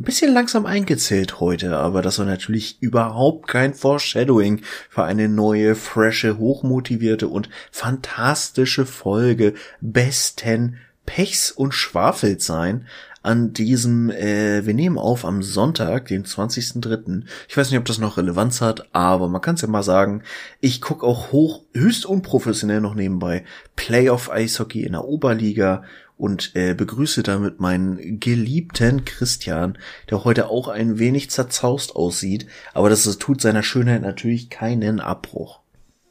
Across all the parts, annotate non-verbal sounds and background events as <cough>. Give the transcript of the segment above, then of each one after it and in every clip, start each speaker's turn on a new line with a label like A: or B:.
A: ein bisschen langsam eingezählt heute, aber das soll natürlich überhaupt kein Foreshadowing für eine neue, frische, hochmotivierte und fantastische Folge besten Pechs und Schwafels sein an diesem, äh, wir nehmen auf am Sonntag, den 20.03. Ich weiß nicht, ob das noch Relevanz hat, aber man kann es ja mal sagen, ich gucke auch hoch, höchst unprofessionell noch nebenbei Playoff Eishockey in der Oberliga und äh, begrüße damit meinen geliebten Christian, der heute auch ein wenig zerzaust aussieht, aber das, das tut seiner Schönheit natürlich keinen Abbruch.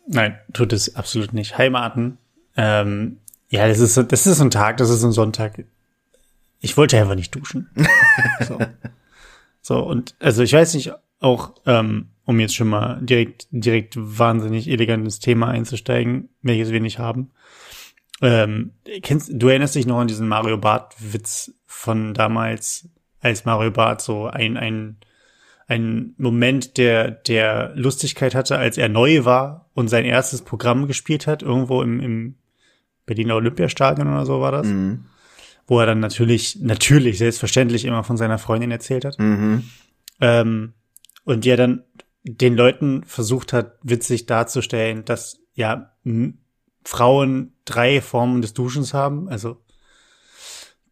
B: Nein, tut es absolut nicht. Heimaten. Ähm, ja, das ist, das ist ein Tag, das ist ein Sonntag ich wollte einfach nicht duschen. <laughs> so. so, und also ich weiß nicht, auch ähm, um jetzt schon mal direkt, direkt wahnsinnig elegantes Thema einzusteigen, welches wir nicht haben. Ähm, kennst, du erinnerst dich noch an diesen Mario Bart-Witz von damals, als Mario Bart so ein, ein, ein Moment der, der Lustigkeit hatte, als er neu war und sein erstes Programm gespielt hat, irgendwo im, im Berliner Olympiastadion oder so war das. Mhm wo er dann natürlich, natürlich, selbstverständlich immer von seiner Freundin erzählt hat. Mhm. Ähm, und die er dann den Leuten versucht hat, witzig darzustellen, dass ja Frauen drei Formen des Duschens haben, also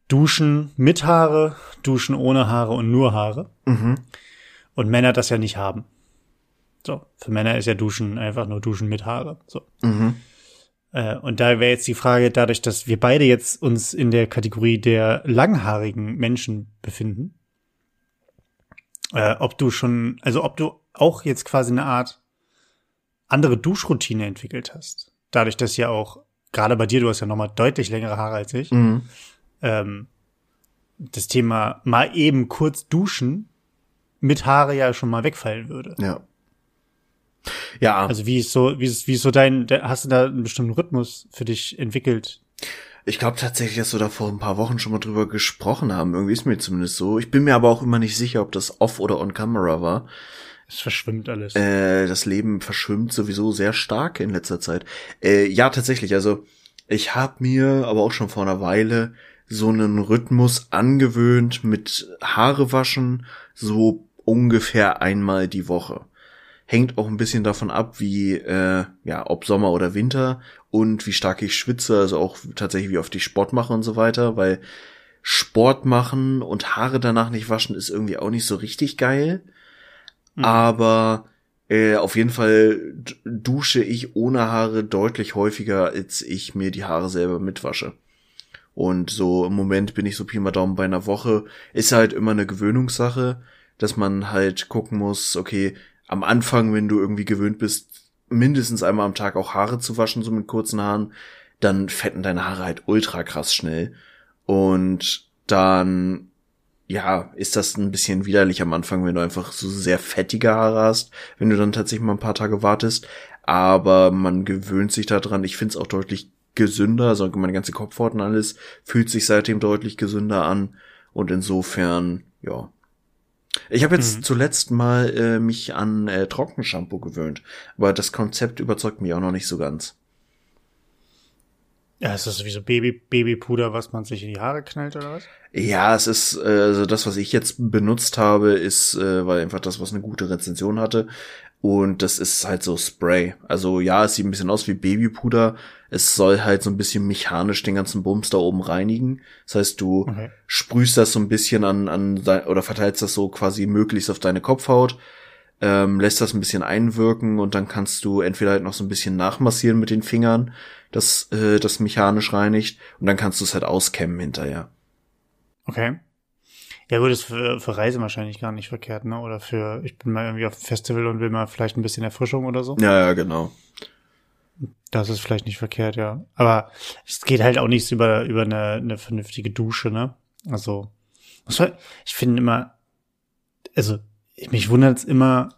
B: Duschen mit Haare, Duschen ohne Haare und nur Haare. Mhm. Und Männer das ja nicht haben. So, für Männer ist ja Duschen einfach nur Duschen mit Haare. So. Mhm. Äh, und da wäre jetzt die Frage, dadurch, dass wir beide jetzt uns in der Kategorie der langhaarigen Menschen befinden, äh, ob du schon, also ob du auch jetzt quasi eine Art andere Duschroutine entwickelt hast. Dadurch, dass ja auch, gerade bei dir, du hast ja nochmal deutlich längere Haare als ich, mhm. ähm, das Thema mal eben kurz duschen mit Haare ja schon mal wegfallen würde.
A: Ja. Ja.
B: Also wie ist so, wie ist, wie ist so dein, hast du da einen bestimmten Rhythmus für dich entwickelt?
A: Ich glaube tatsächlich, dass wir da vor ein paar Wochen schon mal drüber gesprochen haben. Irgendwie ist mir zumindest so. Ich bin mir aber auch immer nicht sicher, ob das off oder on camera war.
B: Es verschwimmt alles.
A: Äh, das Leben verschwimmt sowieso sehr stark in letzter Zeit. Äh, ja, tatsächlich. Also ich habe mir aber auch schon vor einer Weile so einen Rhythmus angewöhnt mit Haare waschen, so ungefähr einmal die Woche hängt auch ein bisschen davon ab, wie, äh, ja, ob Sommer oder Winter und wie stark ich schwitze, also auch tatsächlich, wie oft ich Sport mache und so weiter, weil Sport machen und Haare danach nicht waschen ist irgendwie auch nicht so richtig geil. Mhm. Aber äh, auf jeden Fall dusche ich ohne Haare deutlich häufiger, als ich mir die Haare selber mitwasche. Und so im Moment bin ich so Pi mal Daumen bei einer Woche. Ist halt immer eine Gewöhnungssache, dass man halt gucken muss, okay, am Anfang, wenn du irgendwie gewöhnt bist, mindestens einmal am Tag auch Haare zu waschen, so mit kurzen Haaren, dann fetten deine Haare halt ultra krass schnell. Und dann, ja, ist das ein bisschen widerlich am Anfang, wenn du einfach so sehr fettige Haare hast, wenn du dann tatsächlich mal ein paar Tage wartest. Aber man gewöhnt sich daran. Ich find's auch deutlich gesünder, also meine ganze Kopfhaut und alles fühlt sich seitdem deutlich gesünder an. Und insofern, ja, ich habe jetzt mhm. zuletzt mal äh, mich an äh, Trockenshampoo gewöhnt, aber das Konzept überzeugt mich auch noch nicht so ganz.
B: Ja, ist das wie so Baby, Babypuder, was man sich in die Haare knallt oder was?
A: Ja, es ist, äh, also das, was ich jetzt benutzt habe, ist, äh, weil einfach das, was eine gute Rezension hatte. Und das ist halt so Spray. Also ja, es sieht ein bisschen aus wie Babypuder. Es soll halt so ein bisschen mechanisch den ganzen Bums da oben reinigen. Das heißt, du okay. sprühst das so ein bisschen an, an oder verteilst das so quasi möglichst auf deine Kopfhaut, ähm, lässt das ein bisschen einwirken und dann kannst du entweder halt noch so ein bisschen nachmassieren mit den Fingern, das, äh, das mechanisch reinigt, und dann kannst du es halt auskämmen hinterher.
B: Okay. Ja gut, ist für, für Reisen wahrscheinlich gar nicht verkehrt, ne? Oder für, ich bin mal irgendwie auf dem Festival und will mal vielleicht ein bisschen Erfrischung oder so.
A: Ja, ja, genau.
B: Das ist vielleicht nicht verkehrt, ja. Aber es geht halt auch nichts über, über eine, eine vernünftige Dusche, ne? Also, ich finde immer, also, mich wundert es immer,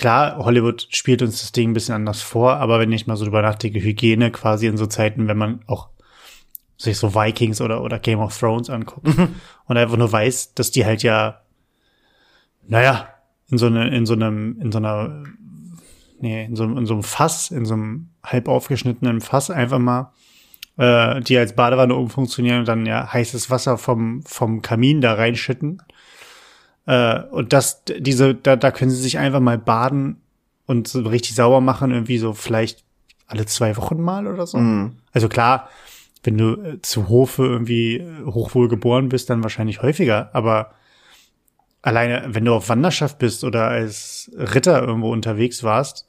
B: klar, Hollywood spielt uns das Ding ein bisschen anders vor, aber wenn ich mal so drüber nachdenke, Hygiene quasi in so Zeiten, wenn man auch sich so Vikings oder, oder Game of Thrones anguckt mhm. und einfach nur weiß, dass die halt ja, naja, in so, eine, in so einem, in so einer, nee, in so, in so einem Fass, in so einem halb aufgeschnittenen Fass einfach mal, äh, die als Badewanne umfunktionieren und dann ja heißes Wasser vom, vom Kamin da reinschütten Äh, und das, diese, da, da können sie sich einfach mal baden und so richtig sauber machen, irgendwie so vielleicht alle zwei Wochen mal oder so.
A: Mhm.
B: Also klar, wenn du äh, zu Hofe irgendwie äh, hochwohl geboren bist, dann wahrscheinlich häufiger, aber alleine, wenn du auf Wanderschaft bist oder als Ritter irgendwo unterwegs warst,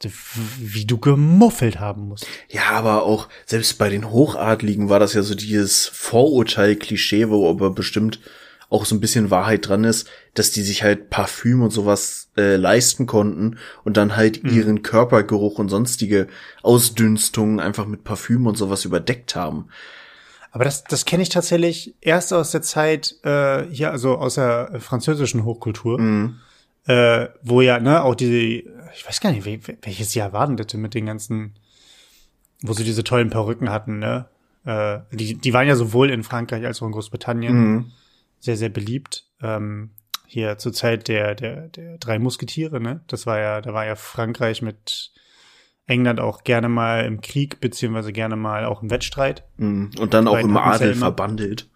B: wie du gemuffelt haben musst.
A: Ja, aber auch selbst bei den Hochadligen war das ja so dieses Vorurteil-Klischee, wo aber bestimmt auch so ein bisschen Wahrheit dran ist, dass die sich halt Parfüm und sowas äh, leisten konnten und dann halt mhm. ihren Körpergeruch und sonstige Ausdünstungen einfach mit Parfüm und sowas überdeckt haben.
B: Aber das, das kenne ich tatsächlich erst aus der Zeit äh, hier, also aus der französischen Hochkultur,
A: Mhm.
B: äh, wo ja, ne, auch diese, ich weiß gar nicht, wel- welches Jahr war denn das mit den ganzen, wo sie diese tollen Perücken hatten, ne? Äh, die, die waren ja sowohl in Frankreich als auch in Großbritannien
A: Mhm.
B: Sehr, sehr beliebt. Ähm, hier zur Zeit der, der, der drei Musketiere, ne? Das war ja, da war ja Frankreich mit England auch gerne mal im Krieg, beziehungsweise gerne mal auch im Wettstreit.
A: Mhm. Und dann auch im
B: ja
A: Adel
B: immer.
A: verbandelt.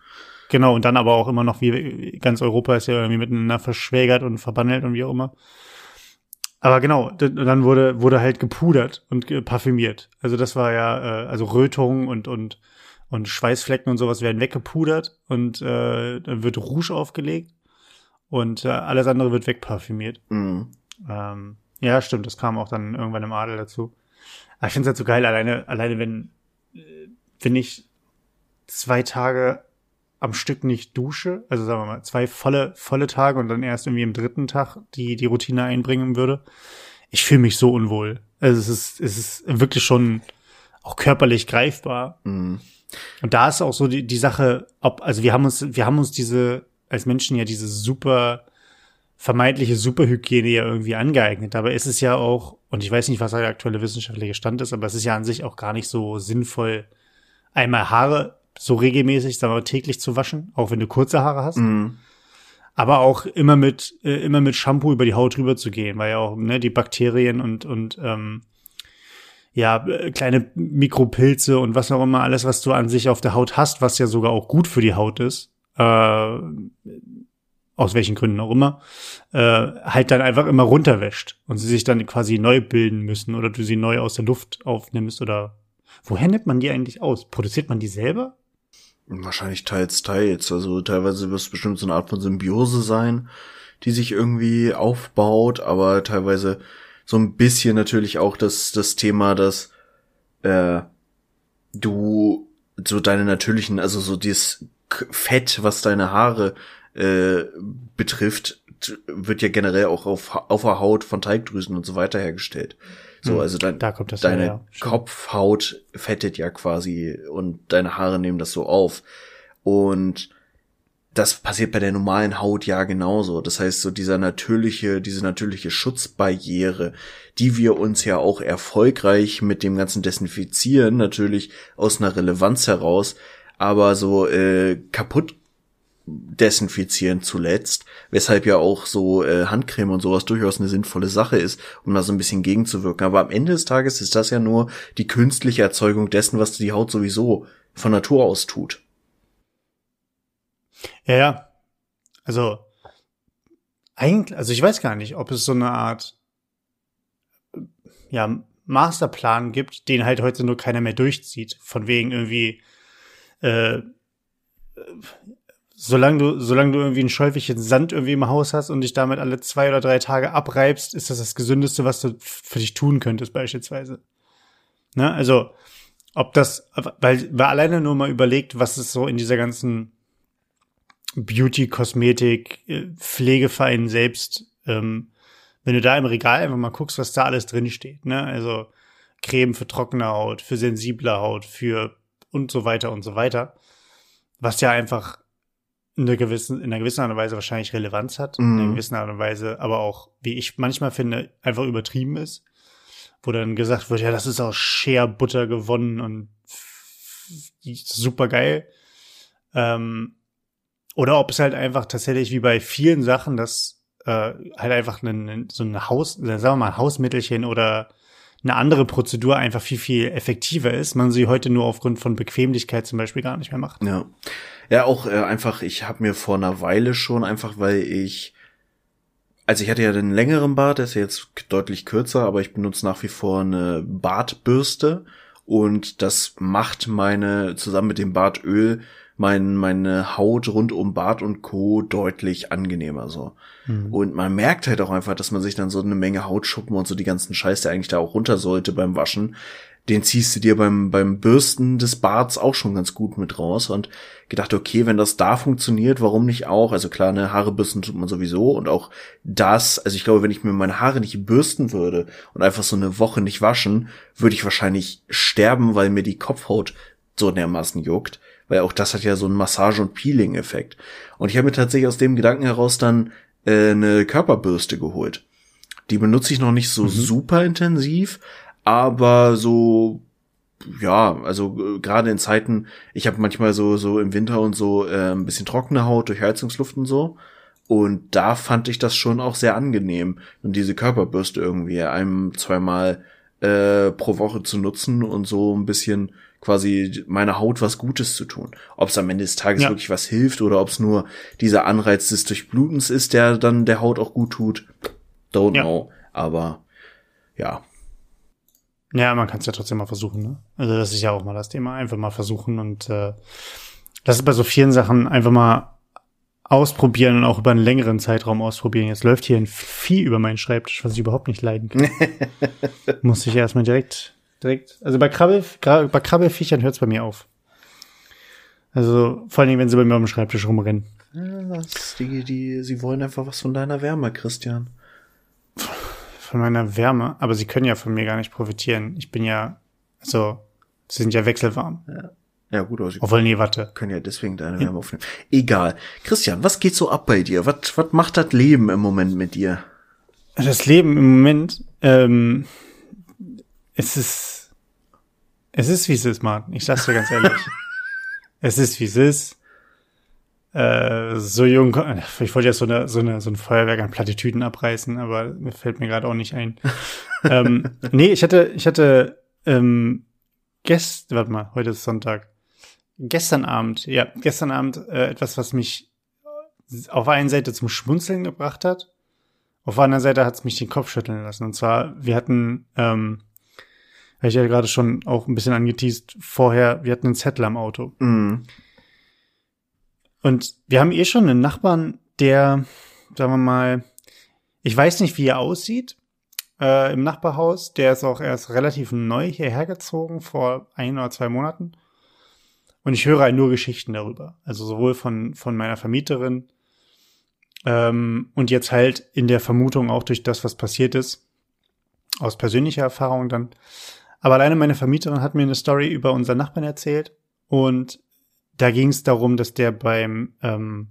B: Genau, und dann aber auch immer noch, wie ganz Europa ist ja irgendwie miteinander verschwägert und verbandelt und wie auch immer. Aber genau, dann wurde, wurde halt gepudert und parfümiert. Also das war ja, äh, also Rötungen und, und, und Schweißflecken und sowas werden weggepudert und äh, dann wird Rouge aufgelegt und äh, alles andere wird wegparfümiert.
A: Mhm.
B: Ähm, ja, stimmt, das kam auch dann irgendwann im Adel dazu. Aber ich finde es halt so geil, alleine, alleine wenn, äh, wenn ich zwei Tage am Stück nicht dusche, also sagen wir mal, zwei volle, volle Tage und dann erst irgendwie am dritten Tag die, die Routine einbringen würde. Ich fühle mich so unwohl. Also es ist, es ist wirklich schon auch körperlich greifbar.
A: Mhm.
B: Und da ist auch so die, die Sache, ob, also wir haben uns, wir haben uns diese, als Menschen ja diese super, vermeintliche Superhygiene ja irgendwie angeeignet. Aber es ist ja auch, und ich weiß nicht, was der aktuelle wissenschaftliche Stand ist, aber es ist ja an sich auch gar nicht so sinnvoll, einmal Haare so regelmäßig, sagen wir mal, täglich zu waschen, auch wenn du kurze Haare hast.
A: Mhm.
B: Aber auch immer mit, äh, immer mit Shampoo über die Haut rüber zu gehen, weil ja auch, ne, die Bakterien und, und, ähm, ja, äh, kleine Mikropilze und was auch immer, alles, was du an sich auf der Haut hast, was ja sogar auch gut für die Haut ist, äh, aus welchen Gründen auch immer, äh, halt dann einfach immer runterwäscht und sie sich dann quasi neu bilden müssen oder du sie neu aus der Luft aufnimmst oder woher nimmt man die eigentlich aus? Produziert man die selber?
A: Wahrscheinlich teils, teils. Also teilweise wird es bestimmt so eine Art von Symbiose sein, die sich irgendwie aufbaut, aber teilweise so ein bisschen natürlich auch das, das Thema, dass äh, du so deine natürlichen, also so dieses Fett, was deine Haare äh, betrifft, wird ja generell auch auf, auf der Haut von Teigdrüsen und so weiter hergestellt. So,
B: Hm,
A: also dein,
B: da
A: deine
B: her, ja.
A: Kopfhaut fettet ja quasi und deine Haare nehmen das so auf. Und das passiert bei der normalen Haut ja genauso. Das heißt, so dieser natürliche, diese natürliche Schutzbarriere, die wir uns ja auch erfolgreich mit dem ganzen Desinfizieren natürlich aus einer Relevanz heraus, aber so äh, kaputt desinfizieren zuletzt, weshalb ja auch so äh, Handcreme und sowas durchaus eine sinnvolle Sache ist, um da so ein bisschen gegenzuwirken. Aber am Ende des Tages ist das ja nur die künstliche Erzeugung dessen, was die Haut sowieso von Natur aus tut.
B: Ja, ja. Also, eigentlich, also ich weiß gar nicht, ob es so eine Art, ja, Masterplan gibt, den halt heute nur keiner mehr durchzieht. Von wegen irgendwie, äh, solange du, solange du irgendwie ein Schäufelchen Sand irgendwie im Haus hast und dich damit alle zwei oder drei Tage abreibst, ist das das Gesündeste, was du für dich tun könntest, beispielsweise. Ne? Also, ob das, weil, weil alleine nur mal überlegt, was es so in dieser ganzen Beauty, Kosmetik, äh, Pflegeverein selbst, ähm, wenn du da im Regal einfach mal guckst, was da alles drin steht, ne? Also Creme für trockene Haut, für sensible Haut, für und so weiter und so weiter. Was ja einfach in einer gewissen, in einer gewissen Art und Weise wahrscheinlich Relevanz hat, in einer
A: Mhm.
B: gewissen Art und Weise, aber auch, wie ich manchmal finde, einfach übertrieben ist. Wo dann gesagt wird, ja, das ist aus Shea Butter gewonnen und super geil. Ähm, oder ob es halt einfach tatsächlich wie bei vielen Sachen, dass äh, halt einfach ein, so ein Haus, sagen wir mal, Hausmittelchen oder eine andere Prozedur einfach viel, viel effektiver ist, man sie heute nur aufgrund von Bequemlichkeit zum Beispiel gar nicht mehr macht.
A: Ja. Ja, auch äh, einfach, ich habe mir vor einer Weile schon, einfach weil ich also ich hatte ja den längeren Bart, der ist jetzt deutlich kürzer, aber ich benutze nach wie vor eine Bartbürste und das macht meine, zusammen mit dem Bartöl, mein, meine Haut rund um Bart und Co. deutlich angenehmer so. Mhm. Und man merkt halt auch einfach, dass man sich dann so eine Menge Hautschuppen und so die ganzen Scheiß, der eigentlich da auch runter sollte beim Waschen, den ziehst du dir beim, beim Bürsten des Barts auch schon ganz gut mit raus und gedacht, okay, wenn das da funktioniert, warum nicht auch? Also klar, ne, Haare bürsten tut man sowieso und auch das, also ich glaube, wenn ich mir meine Haare nicht bürsten würde und einfach so eine Woche nicht waschen, würde ich wahrscheinlich sterben, weil mir die Kopfhaut so dermaßen juckt, weil auch das hat ja so einen Massage- und Peeling-Effekt. Und ich habe mir tatsächlich aus dem Gedanken heraus dann äh, eine Körperbürste geholt. Die benutze ich noch nicht so mhm. super intensiv, aber so ja, also äh, gerade in Zeiten, ich habe manchmal so so im Winter und so äh, ein bisschen trockene Haut durch Heizungsluft und so. Und da fand ich das schon auch sehr angenehm, und diese Körperbürste irgendwie einem zweimal äh, pro Woche zu nutzen und so ein bisschen quasi meiner Haut was Gutes zu tun. Ob es am Ende des Tages ja. wirklich was hilft oder ob es nur dieser Anreiz des Durchblutens ist, der dann der Haut auch gut tut, don't ja. know. Aber ja,
B: ja, man kann es ja trotzdem mal versuchen, ne? Also das ist ja auch mal das Thema, einfach mal versuchen und äh, das ist bei so vielen Sachen einfach mal ausprobieren und auch über einen längeren Zeitraum ausprobieren. Jetzt läuft hier ein Vieh über meinen Schreibtisch, was ich überhaupt nicht leiden kann. <laughs> Muss ich erstmal direkt, direkt, also bei Krabbel, bei Krabbelfiechern hört es bei mir auf. Also vor allen Dingen, wenn sie bei mir dem Schreibtisch rumrennen.
A: Das, die, die, sie wollen einfach was von deiner Wärme, Christian
B: von meiner Wärme, aber sie können ja von mir gar nicht profitieren. Ich bin ja, also, sie sind ja wechselwarm.
A: Ja. Ja, gut, aber
B: sie Obwohl, nee, warte.
A: können ja deswegen deine Wärme aufnehmen. Egal. Christian, was geht so ab bei dir? Was, was macht das Leben im Moment mit dir?
B: Das Leben im Moment, ähm, es ist, es ist wie es ist, Martin. Ich sag's dir ganz ehrlich. <laughs> es ist wie es ist äh, so jung, ich wollte jetzt so, eine, so, eine, so ein Feuerwerk an Plattitüden abreißen, aber mir fällt mir gerade auch nicht ein. <laughs> ähm, nee, ich hatte, ich hatte ähm, gestern, warte mal, heute ist Sonntag. Gestern Abend, ja, gestern Abend äh, etwas, was mich auf einer Seite zum Schmunzeln gebracht hat. Auf der anderen Seite hat es mich den Kopf schütteln lassen. Und zwar, wir hatten, ähm, habe ich ja gerade schon auch ein bisschen angeteased, vorher, wir hatten einen Zettel am Auto. Mhm. Und wir haben eh schon einen Nachbarn, der, sagen wir mal, ich weiß nicht, wie er aussieht äh, im Nachbarhaus. Der ist auch erst relativ neu hierher gezogen, vor ein oder zwei Monaten. Und ich höre halt nur Geschichten darüber. Also sowohl von, von meiner Vermieterin ähm, und jetzt halt in der Vermutung auch durch das, was passiert ist, aus persönlicher Erfahrung dann. Aber alleine meine Vermieterin hat mir eine Story über unseren Nachbarn erzählt und da ging es darum, dass der beim ähm,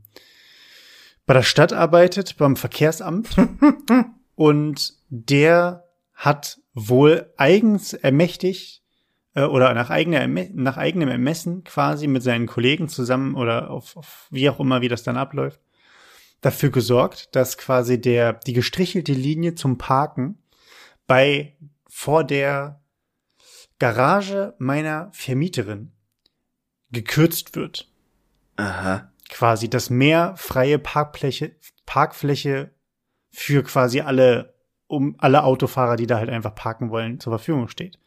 B: bei der Stadt arbeitet, beim Verkehrsamt. <laughs> und der hat wohl eigens ermächtigt äh, oder nach, eigener, nach eigenem Ermessen quasi mit seinen Kollegen zusammen oder auf, auf wie auch immer, wie das dann abläuft, dafür gesorgt, dass quasi der die gestrichelte Linie zum Parken bei vor der Garage meiner Vermieterin gekürzt wird.
A: Aha.
B: Quasi, dass mehr freie Parkfläche, Parkfläche für quasi alle, um alle Autofahrer, die da halt einfach parken wollen, zur Verfügung steht.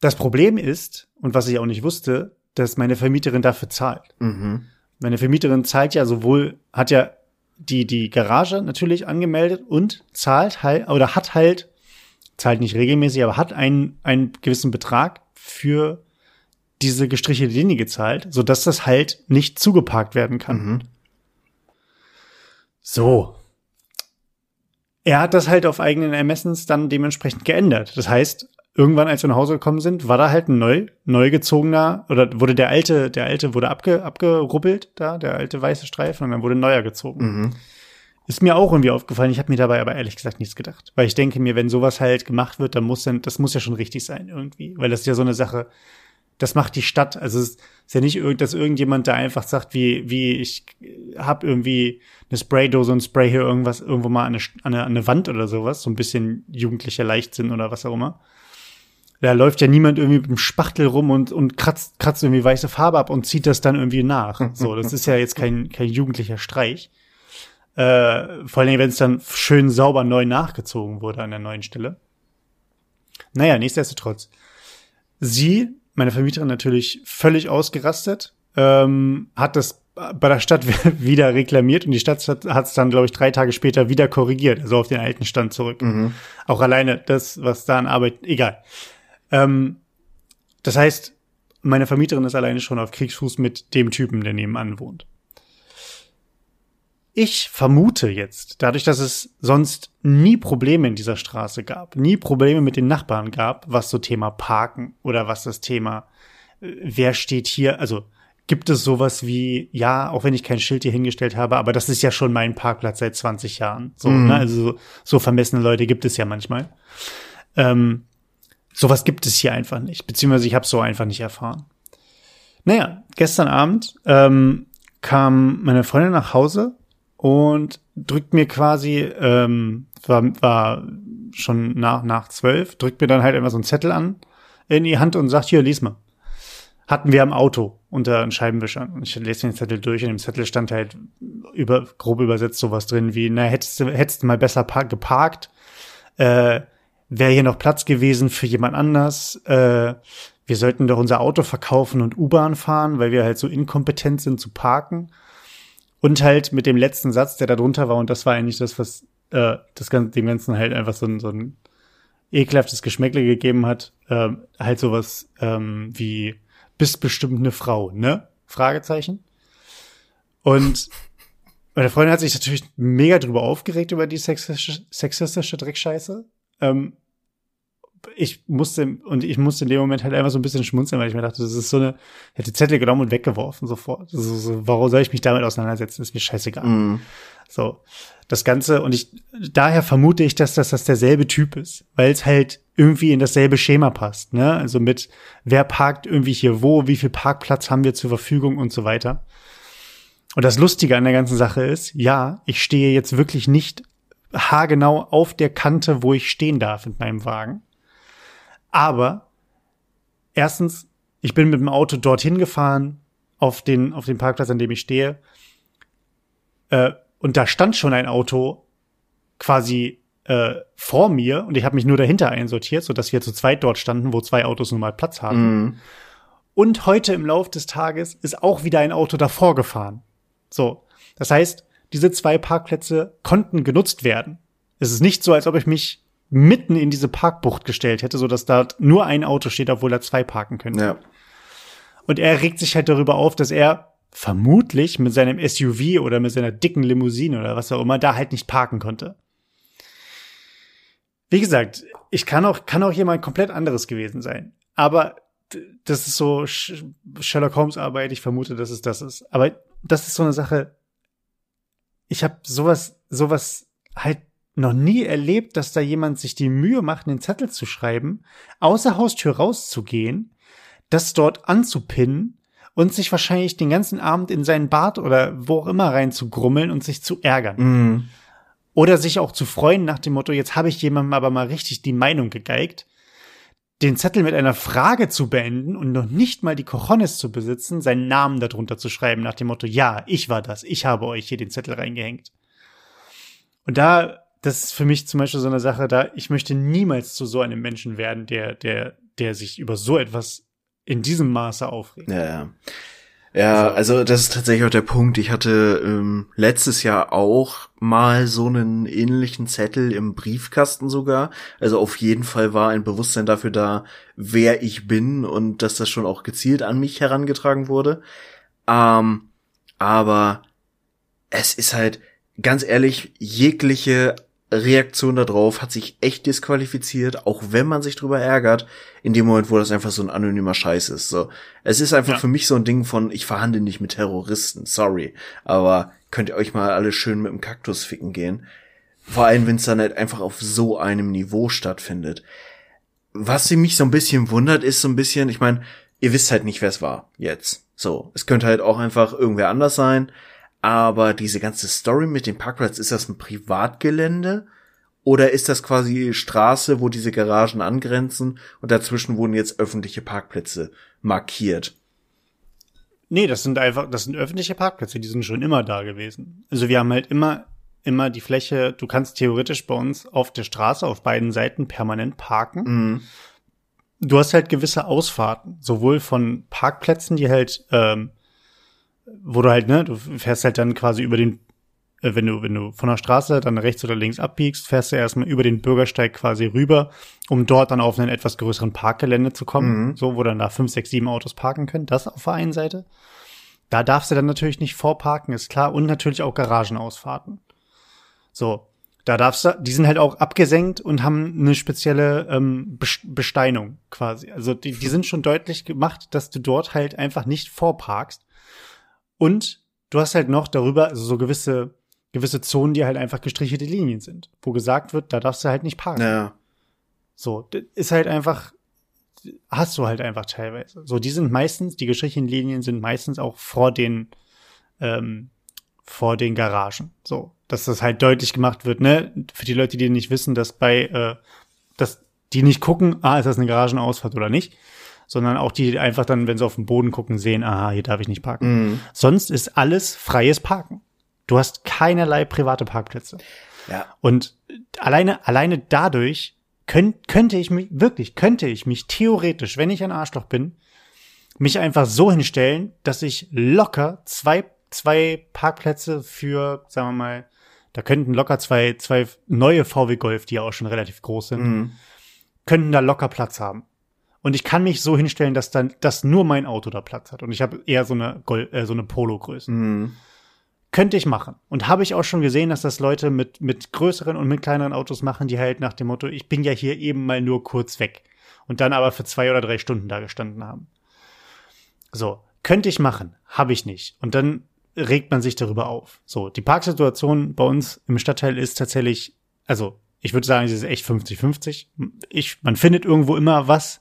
B: Das Problem ist, und was ich auch nicht wusste, dass meine Vermieterin dafür zahlt. Mhm. Meine Vermieterin zahlt ja sowohl, hat ja die, die Garage natürlich angemeldet und zahlt halt, oder hat halt, zahlt nicht regelmäßig, aber hat einen, einen gewissen Betrag für diese gestrichelte Linie gezahlt, so dass das halt nicht zugeparkt werden kann. Mhm. So. Er hat das halt auf eigenen Ermessens dann dementsprechend geändert. Das heißt, irgendwann, als wir nach Hause gekommen sind, war da halt ein neu, neu gezogener, oder wurde der alte, der alte wurde abge, abgerubbelt, da, der alte weiße Streifen, und dann wurde ein neuer gezogen. Mhm. Ist mir auch irgendwie aufgefallen. Ich habe mir dabei aber ehrlich gesagt nichts gedacht. Weil ich denke mir, wenn sowas halt gemacht wird, dann muss dann, das muss ja schon richtig sein irgendwie. Weil das ist ja so eine Sache, das macht die Stadt. Also es ist ja nicht, dass irgendjemand da einfach sagt, wie, wie ich hab irgendwie eine Spraydose und spray hier irgendwas irgendwo mal an eine, an eine, an eine Wand oder sowas, so ein bisschen jugendlicher Leichtsinn oder was auch immer. Da läuft ja niemand irgendwie mit dem Spachtel rum und, und kratzt, kratzt irgendwie weiße Farbe ab und zieht das dann irgendwie nach. So, das ist ja jetzt kein, kein jugendlicher Streich. Äh, vor allem, wenn es dann schön sauber neu nachgezogen wurde an der neuen Stelle. Naja, nichtsdestotrotz. Sie, meine Vermieterin, natürlich völlig ausgerastet, ähm, hat das bei der Stadt <laughs> wieder reklamiert und die Stadt hat es dann, glaube ich, drei Tage später wieder korrigiert, also auf den alten Stand zurück. Mhm. Auch alleine das, was da an Arbeit, egal. Ähm, das heißt, meine Vermieterin ist alleine schon auf Kriegsfuß mit dem Typen, der nebenan wohnt. Ich vermute jetzt, dadurch, dass es sonst nie Probleme in dieser Straße gab, nie Probleme mit den Nachbarn gab, was so Thema Parken oder was das Thema, äh, wer steht hier, also gibt es sowas wie, ja, auch wenn ich kein Schild hier hingestellt habe, aber das ist ja schon mein Parkplatz seit 20 Jahren. So, mhm. ne? Also so, so vermessene Leute gibt es ja manchmal. Ähm, sowas gibt es hier einfach nicht, beziehungsweise ich habe so einfach nicht erfahren. Naja, gestern Abend ähm, kam meine Freundin nach Hause und drückt mir quasi, ähm, war, war schon nach, nach zwölf, drückt mir dann halt immer so einen Zettel an in die Hand und sagt, hier, lies mal. Hatten wir am Auto unter einen Scheibenwischer. Und ich lese den Zettel durch und im Zettel stand halt über, grob übersetzt sowas drin wie, na, hättest du, hättest du mal besser geparkt, äh, wäre hier noch Platz gewesen für jemand anders, äh, wir sollten doch unser Auto verkaufen und U-Bahn fahren, weil wir halt so inkompetent sind zu parken. Und halt mit dem letzten Satz, der da drunter war, und das war eigentlich das, was äh, das Ganze, dem Ganzen halt einfach so ein, so ein ekelhaftes Geschmäckle gegeben hat, äh, halt sowas ähm, wie bist bestimmt eine Frau, ne? Fragezeichen. Und <laughs> meine Freundin hat sich natürlich mega drüber aufgeregt über die sexistische, sexistische Dreckscheiße. Ähm, ich musste, und ich musste in dem Moment halt einfach so ein bisschen schmunzeln, weil ich mir dachte, das ist so eine, hätte Zettel genommen und weggeworfen sofort. So, so, warum soll ich mich damit auseinandersetzen? ist mir scheißegal. Mm. So, das Ganze, und ich, daher vermute ich, dass das, das derselbe Typ ist, weil es halt irgendwie in dasselbe Schema passt, ne? Also mit, wer parkt irgendwie hier wo, wie viel Parkplatz haben wir zur Verfügung und so weiter. Und das Lustige an der ganzen Sache ist, ja, ich stehe jetzt wirklich nicht haargenau auf der Kante, wo ich stehen darf mit meinem Wagen aber erstens, ich bin mit dem Auto dorthin gefahren, auf den, auf den Parkplatz, an dem ich stehe. Äh, und da stand schon ein Auto quasi äh, vor mir und ich habe mich nur dahinter einsortiert, so dass wir zu zweit dort standen, wo zwei Autos nun mal Platz haben. Mm. Und heute im Lauf des Tages ist auch wieder ein Auto davor gefahren. So, das heißt, diese zwei Parkplätze konnten genutzt werden. Es ist nicht so, als ob ich mich mitten in diese Parkbucht gestellt hätte, so dass da nur ein Auto steht, obwohl er zwei parken könnte. Ja. Und er regt sich halt darüber auf, dass er vermutlich mit seinem SUV oder mit seiner dicken Limousine oder was auch immer da halt nicht parken konnte. Wie gesagt, ich kann auch, kann auch jemand komplett anderes gewesen sein. Aber das ist so Sherlock Holmes Arbeit. Ich vermute, dass es das ist. Aber das ist so eine Sache. Ich habe sowas, sowas halt noch nie erlebt, dass da jemand sich die Mühe macht, einen Zettel zu schreiben, außer Haustür rauszugehen, das dort anzupinnen und sich wahrscheinlich den ganzen Abend in seinen Bart oder wo auch immer rein zu grummeln und sich zu ärgern. Mm. Oder sich auch zu freuen nach dem Motto, jetzt habe ich jemandem aber mal richtig die Meinung gegeigt, den Zettel mit einer Frage zu beenden und noch nicht mal die Cojones zu besitzen, seinen Namen darunter zu schreiben nach dem Motto, ja, ich war das, ich habe euch hier den Zettel reingehängt. Und da das ist für mich zum Beispiel so eine Sache, da ich möchte niemals zu so einem Menschen werden, der, der, der sich über so etwas in diesem Maße aufregt.
A: Ja, ja. Ja, also, das ist tatsächlich auch der Punkt. Ich hatte ähm, letztes Jahr auch mal so einen ähnlichen Zettel im Briefkasten sogar. Also auf jeden Fall war ein Bewusstsein dafür da, wer ich bin und dass das schon auch gezielt an mich herangetragen wurde. Ähm, aber es ist halt ganz ehrlich jegliche Reaktion darauf hat sich echt disqualifiziert, auch wenn man sich drüber ärgert, in dem Moment, wo das einfach so ein anonymer Scheiß ist. So, es ist einfach ja. für mich so ein Ding von, ich verhandle nicht mit Terroristen, sorry, aber könnt ihr euch mal alle schön mit dem Kaktus ficken gehen. Vor allem, wenn es dann halt einfach auf so einem Niveau stattfindet. Was sie mich so ein bisschen wundert, ist so ein bisschen, ich meine, ihr wisst halt nicht, wer es war jetzt. So, es könnte halt auch einfach irgendwer anders sein. Aber diese ganze Story mit dem Parkplatz, ist das ein Privatgelände? Oder ist das quasi Straße, wo diese Garagen angrenzen und dazwischen wurden jetzt öffentliche Parkplätze markiert?
B: Nee, das sind einfach, das sind öffentliche Parkplätze, die sind schon immer da gewesen. Also wir haben halt immer immer die Fläche, du kannst theoretisch bei uns auf der Straße auf beiden Seiten permanent parken.
A: Mhm.
B: Du hast halt gewisse Ausfahrten, sowohl von Parkplätzen, die halt, ähm, wo du halt, ne, du fährst halt dann quasi über den, äh, wenn du, wenn du von der Straße dann rechts oder links abbiegst, fährst du erstmal über den Bürgersteig quasi rüber, um dort dann auf einen etwas größeren Parkgelände zu kommen,
A: Mhm.
B: so, wo dann da fünf, sechs, sieben Autos parken können. Das auf der einen Seite. Da darfst du dann natürlich nicht vorparken, ist klar, und natürlich auch Garagenausfahrten. So, da darfst du, die sind halt auch abgesenkt und haben eine spezielle ähm, Bes- Besteinung quasi. Also die, die sind schon deutlich gemacht, dass du dort halt einfach nicht vorparkst. Und du hast halt noch darüber also so gewisse gewisse Zonen, die halt einfach gestrichelte Linien sind, wo gesagt wird, da darfst du halt nicht parken.
A: Ja.
B: So, das ist halt einfach, hast du halt einfach teilweise. So, die sind meistens, die gestrichenen Linien sind meistens auch vor den, ähm, vor den Garagen. So, dass das halt deutlich gemacht wird, ne? Für die Leute, die nicht wissen, dass bei, äh, dass die nicht gucken, ah, ist das eine Garagenausfahrt oder nicht, sondern auch die einfach dann, wenn sie auf den Boden gucken, sehen, aha, hier darf ich nicht parken.
A: Mhm.
B: Sonst ist alles freies Parken. Du hast keinerlei private Parkplätze.
A: Ja.
B: Und alleine, alleine dadurch könnt, könnte ich mich, wirklich, könnte ich mich theoretisch, wenn ich ein Arschloch bin, mich einfach so hinstellen, dass ich locker zwei, zwei Parkplätze für, sagen wir mal, da könnten locker zwei, zwei neue VW Golf, die ja auch schon relativ groß sind,
A: Mhm.
B: könnten da locker Platz haben. Und ich kann mich so hinstellen, dass dann, dass nur mein Auto da Platz hat. Und ich habe eher so eine Gol äh, so eine Polo-Größe.
A: Mhm.
B: Könnte ich machen. Und habe ich auch schon gesehen, dass das Leute mit, mit größeren und mit kleineren Autos machen, die halt nach dem Motto, ich bin ja hier eben mal nur kurz weg. Und dann aber für zwei oder drei Stunden da gestanden haben. So, könnte ich machen, habe ich nicht. Und dann regt man sich darüber auf. So, die Parksituation bei uns im Stadtteil ist tatsächlich, also ich würde sagen, sie ist echt 50-50. Ich, man findet irgendwo immer was.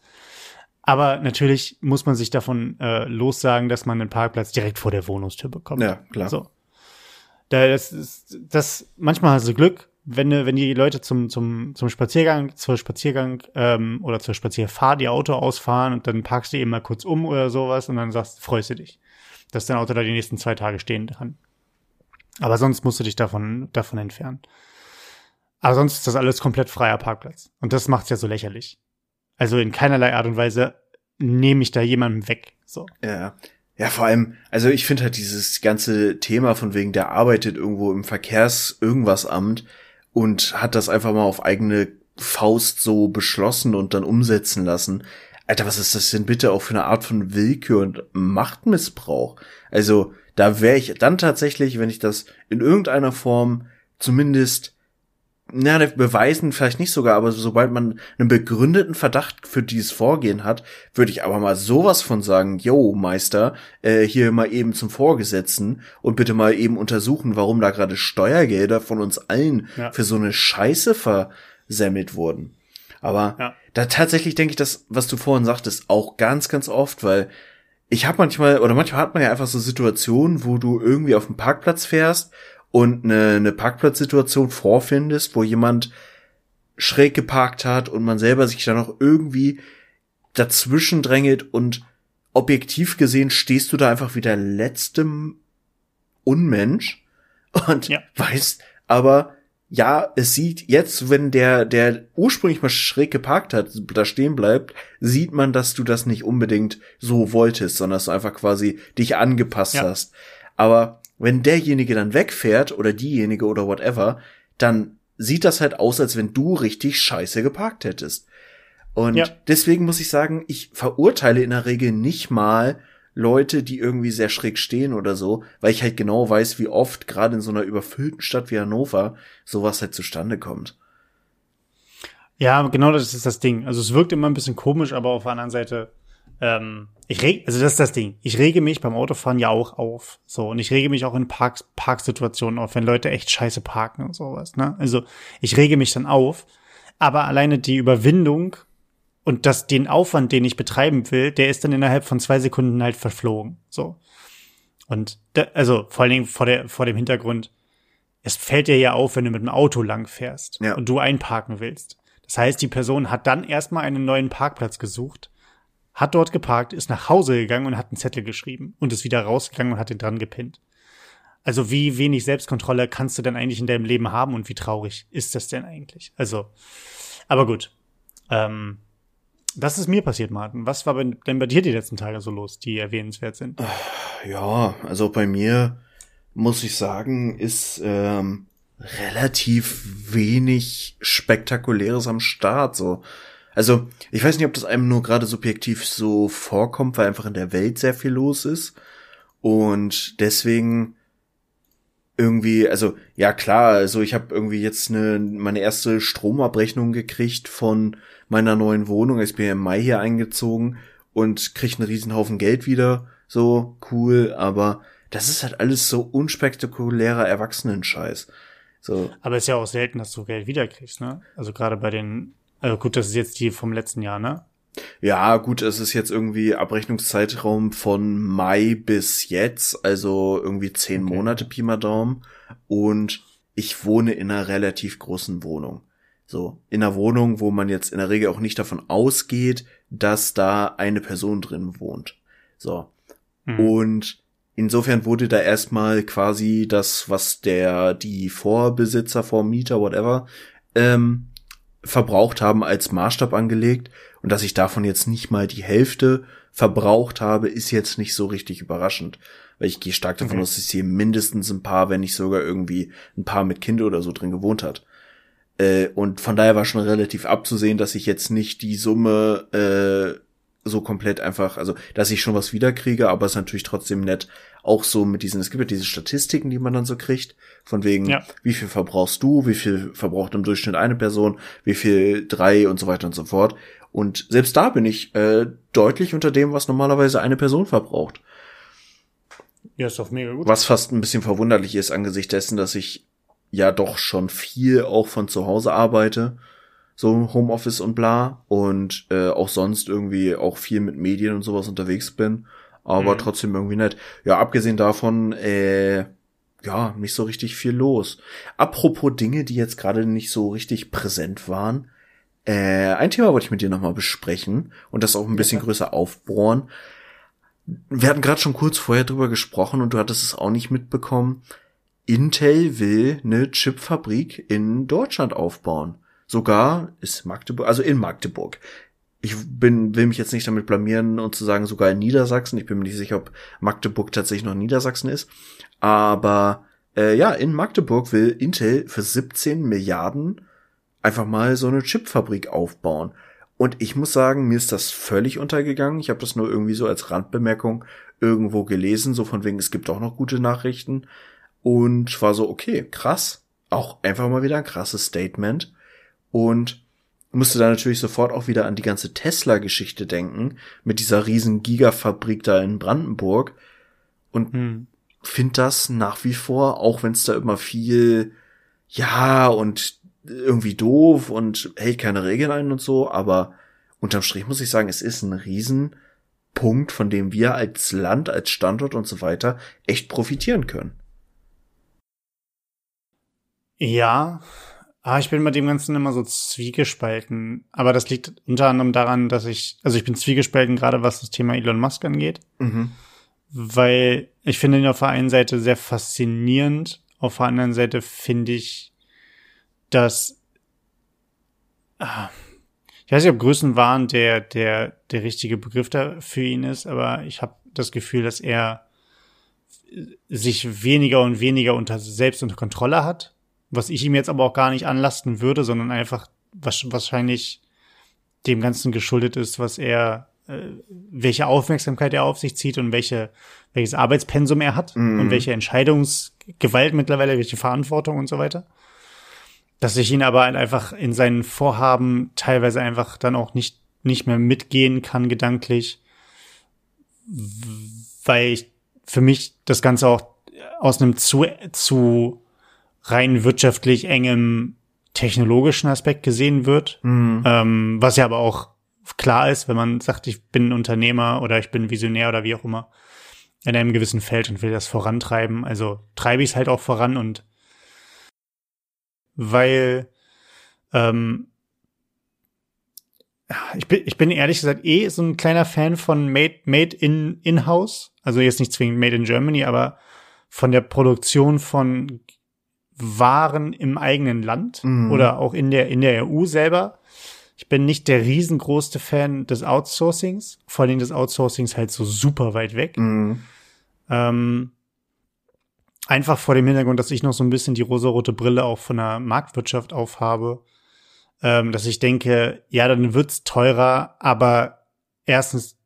B: Aber natürlich muss man sich davon äh, lossagen, dass man einen Parkplatz direkt vor der Wohnungstür bekommt.
A: Ja, klar.
B: So. Da, das, ist, das manchmal hast du Glück, wenn, wenn die Leute zum, zum, zum Spaziergang, zur Spaziergang ähm, oder zur Spazierfahrt ihr Auto ausfahren und dann parkst du eben mal kurz um oder sowas und dann sagst, freust du dich, dass dein Auto da die nächsten zwei Tage stehen kann. Aber sonst musst du dich davon, davon entfernen. Aber sonst ist das alles komplett freier Parkplatz. Und das macht's ja so lächerlich. Also in keinerlei Art und Weise nehme ich da jemandem weg. So.
A: Ja. Ja, vor allem, also ich finde halt dieses ganze Thema von wegen, der arbeitet irgendwo im Verkehrs-Irgendwas-Amt und hat das einfach mal auf eigene Faust so beschlossen und dann umsetzen lassen. Alter, was ist das denn bitte auch für eine Art von Willkür und Machtmissbrauch? Also, da wäre ich dann tatsächlich, wenn ich das in irgendeiner Form zumindest na, beweisen vielleicht nicht sogar, aber sobald man einen begründeten Verdacht für dieses Vorgehen hat, würde ich aber mal sowas von sagen, yo, Meister, äh, hier mal eben zum Vorgesetzten und bitte mal eben untersuchen, warum da gerade Steuergelder von uns allen
B: Ja.
A: für so eine Scheiße versemmelt wurden. Aber
B: Ja.
A: da tatsächlich denke ich das, was du vorhin sagtest, auch ganz, ganz oft, weil ich habe manchmal, oder manchmal hat man ja einfach so Situationen, wo du irgendwie auf dem Parkplatz fährst und eine, eine Parkplatzsituation vorfindest, wo jemand schräg geparkt hat und man selber sich dann auch irgendwie dazwischen drängelt und objektiv gesehen stehst du da einfach wie der letzte Unmensch und
B: Ja.
A: weißt, aber ja, es sieht jetzt, wenn der, der ursprünglich mal schräg geparkt hat, da stehen bleibt, sieht man, dass du das nicht unbedingt so wolltest, sondern dass du einfach quasi dich angepasst
B: Ja.
A: hast. Aber wenn derjenige dann wegfährt oder diejenige oder whatever, dann sieht das halt aus, als wenn du richtig scheiße geparkt hättest. Und
B: Ja.
A: deswegen muss ich sagen, ich verurteile in der Regel nicht mal Leute, die irgendwie sehr schräg stehen oder so, weil ich halt genau weiß, wie oft gerade in so einer überfüllten Stadt wie Hannover sowas halt zustande kommt.
B: Ja, genau das ist das Ding. Also es wirkt immer ein bisschen komisch, aber auf der anderen Seite, ähm, ich reg, also das ist das Ding. Ich rege mich beim Autofahren ja auch auf. So, und ich rege mich auch in Parks, Parksituationen auf, wenn Leute echt scheiße parken und sowas, ne? Also ich rege mich dann auf, aber alleine die Überwindung und das, den Aufwand, den ich betreiben will, der ist dann innerhalb von zwei Sekunden halt verflogen. So. Und da, also vor allen Dingen vor, der, vor dem Hintergrund, es fällt dir ja auf, wenn du mit dem Auto lang fährst
A: Ja.
B: und du einparken willst. Das heißt, die Person hat dann erstmal einen neuen Parkplatz gesucht, hat dort geparkt, ist nach Hause gegangen und hat einen Zettel geschrieben und ist wieder rausgegangen und hat den dran gepinnt. also wie wenig Selbstkontrolle kannst du denn eigentlich in deinem Leben haben und wie traurig ist das denn eigentlich? Also, aber gut. Ähm, das ist mir passiert, Martin. Was war denn bei dir die letzten Tage so los, die erwähnenswert sind?
A: Ja, also bei mir muss ich sagen, ist ähm, relativ wenig Spektakuläres am Start. So, also ich weiß nicht, ob das einem nur gerade subjektiv so vorkommt, weil einfach in der Welt sehr viel los ist und deswegen irgendwie, also ja klar, also ich habe irgendwie jetzt eine meine erste Stromabrechnung gekriegt von meiner neuen Wohnung. Ich bin ja im Mai hier eingezogen und krieg einen Riesenhaufen Geld wieder. So cool, aber das ist halt alles so unspektakulärer Erwachsenenscheiß. So.
B: Aber ist ja auch selten, dass du Geld wiederkriegst, ne? Also gerade bei den, also gut, das ist jetzt die vom letzten Jahr, ne?
A: Ja, gut, es ist jetzt irgendwie Abrechnungszeitraum von Mai bis jetzt, also irgendwie zehn okay. Monate Pi mal Daumen. Und ich wohne in einer relativ großen Wohnung. So, in einer Wohnung, wo man jetzt in der Regel auch nicht davon ausgeht, dass da eine Person drin wohnt. So. Mhm. Und insofern wurde da erstmal quasi das, was der, die Vorbesitzer, Vormieter, whatever, ähm, verbraucht haben, als Maßstab angelegt. Und dass ich davon jetzt nicht mal die Hälfte verbraucht habe, ist jetzt nicht so richtig überraschend. Weil ich gehe stark davon okay. aus, dass hier mindestens ein paar, wenn nicht sogar irgendwie ein paar mit Kind oder so drin gewohnt hat. Äh, und von daher war schon relativ abzusehen, dass ich jetzt nicht die Summe äh, so komplett einfach, also dass ich schon was wiederkriege, aber es ist natürlich trotzdem nett, auch so mit diesen, es gibt ja diese Statistiken, die man dann so kriegt, von wegen, ja. wie viel verbrauchst du, wie viel verbraucht im Durchschnitt eine Person, wie viel drei und so weiter und so fort. Und selbst da bin ich äh, deutlich unter dem, was normalerweise eine Person verbraucht.
B: Ja, ist doch mega gut.
A: Was fast ein bisschen verwunderlich ist angesichts dessen, dass ich ja doch schon viel auch von zu Hause arbeite, so Homeoffice und bla, und äh, auch sonst irgendwie auch viel mit Medien und sowas unterwegs bin, aber mhm. trotzdem irgendwie nett. Ja, abgesehen davon, äh, ja, nicht so richtig viel los. Apropos Dinge, die jetzt gerade nicht so richtig präsent waren, äh, ein Thema wollte ich mit dir nochmal besprechen und das auch ein bisschen ja. größer aufbohren. Wir hatten gerade schon kurz vorher drüber gesprochen und du hattest es auch nicht mitbekommen. Intel will eine Chipfabrik in Deutschland aufbauen. Sogar ist Magdeburg, also in Magdeburg. Ich bin, will mich jetzt nicht damit blamieren und zu sagen, sogar in Niedersachsen. Ich bin mir nicht sicher, ob Magdeburg tatsächlich noch Niedersachsen ist. Aber äh, ja, in Magdeburg will Intel für 17 Milliarden einfach mal so eine Chipfabrik aufbauen. Und ich muss sagen, mir ist das völlig untergegangen. Ich habe das nur irgendwie so als Randbemerkung irgendwo gelesen, so von wegen, es gibt auch noch gute Nachrichten. Und war so, okay, krass. Auch einfach mal wieder ein krasses Statement. Und musste da natürlich sofort auch wieder an die ganze Tesla-Geschichte denken, mit dieser riesen Gigafabrik da in Brandenburg. Und hm. find das nach wie vor, auch wenn es da immer viel, ja, und irgendwie doof und hält keine Regeln ein und so, aber unterm Strich muss ich sagen, es ist ein Riesenpunkt, von dem wir als Land, als Standort und so weiter echt profitieren können.
B: Ja, ah, ich bin bei dem Ganzen immer so zwiegespalten. Aber das liegt unter anderem daran, dass ich, also ich bin zwiegespalten, gerade was das Thema Elon Musk angeht. Mhm. Weil ich finde ihn auf der einen Seite sehr faszinierend, auf der anderen Seite finde ich dass ah, ich weiß nicht, ob Größenwahn der der der richtige Begriff da für ihn ist, aber ich habe das Gefühl, dass er sich weniger und weniger unter selbst unter Kontrolle hat, was ich ihm jetzt aber auch gar nicht anlasten würde, sondern einfach wahrscheinlich dem Ganzen geschuldet ist, was er, äh, welche Aufmerksamkeit er auf sich zieht und welche, welches Arbeitspensum er hat mhm. und welche Entscheidungsgewalt mittlerweile, welche Verantwortung und so weiter dass ich ihn aber einfach in seinen Vorhaben teilweise einfach dann auch nicht, nicht mehr mitgehen kann gedanklich, weil ich für mich das Ganze auch aus einem zu, zu rein wirtschaftlich engem technologischen Aspekt gesehen wird, mhm. ähm, was ja aber auch klar ist, wenn man sagt, ich bin Unternehmer oder ich bin Visionär oder wie auch immer in einem gewissen Feld und will das vorantreiben. Also treibe ich es halt auch voran und weil ähm, ich bin, ich bin ehrlich gesagt eh so ein kleiner Fan von Made, Made in In-House. Also jetzt nicht zwingend Made in Germany, aber von der Produktion von Waren im eigenen Land mhm. oder auch in der, in der EU selber. Ich bin nicht der riesengroße Fan des Outsourcings, vor allem des Outsourcings halt so super weit weg. Mhm. Ähm, einfach vor dem Hintergrund, dass ich noch so ein bisschen die rosarote Brille auch von der Marktwirtschaft aufhabe, ähm, dass ich denke, ja, dann wird's teurer, aber erstens,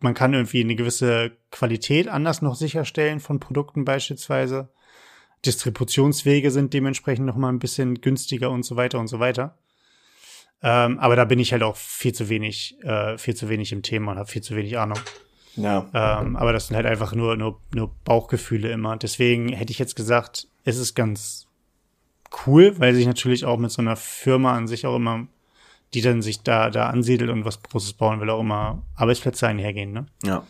B: man kann irgendwie eine gewisse Qualität anders noch sicherstellen von Produkten beispielsweise. Distributionswege sind dementsprechend noch mal ein bisschen günstiger und so weiter und so weiter. Ähm, aber da bin ich halt auch viel zu wenig, äh, viel zu wenig im Thema und habe viel zu wenig Ahnung. Ja. Ähm, aber das sind halt einfach nur, nur, nur Bauchgefühle immer. Deswegen hätte ich jetzt gesagt, es ist ganz cool, weil sich natürlich auch mit so einer Firma an sich auch immer, die dann sich da, da ansiedelt und was Großes bauen will, auch immer Arbeitsplätze einhergehen, ne?
A: Ja.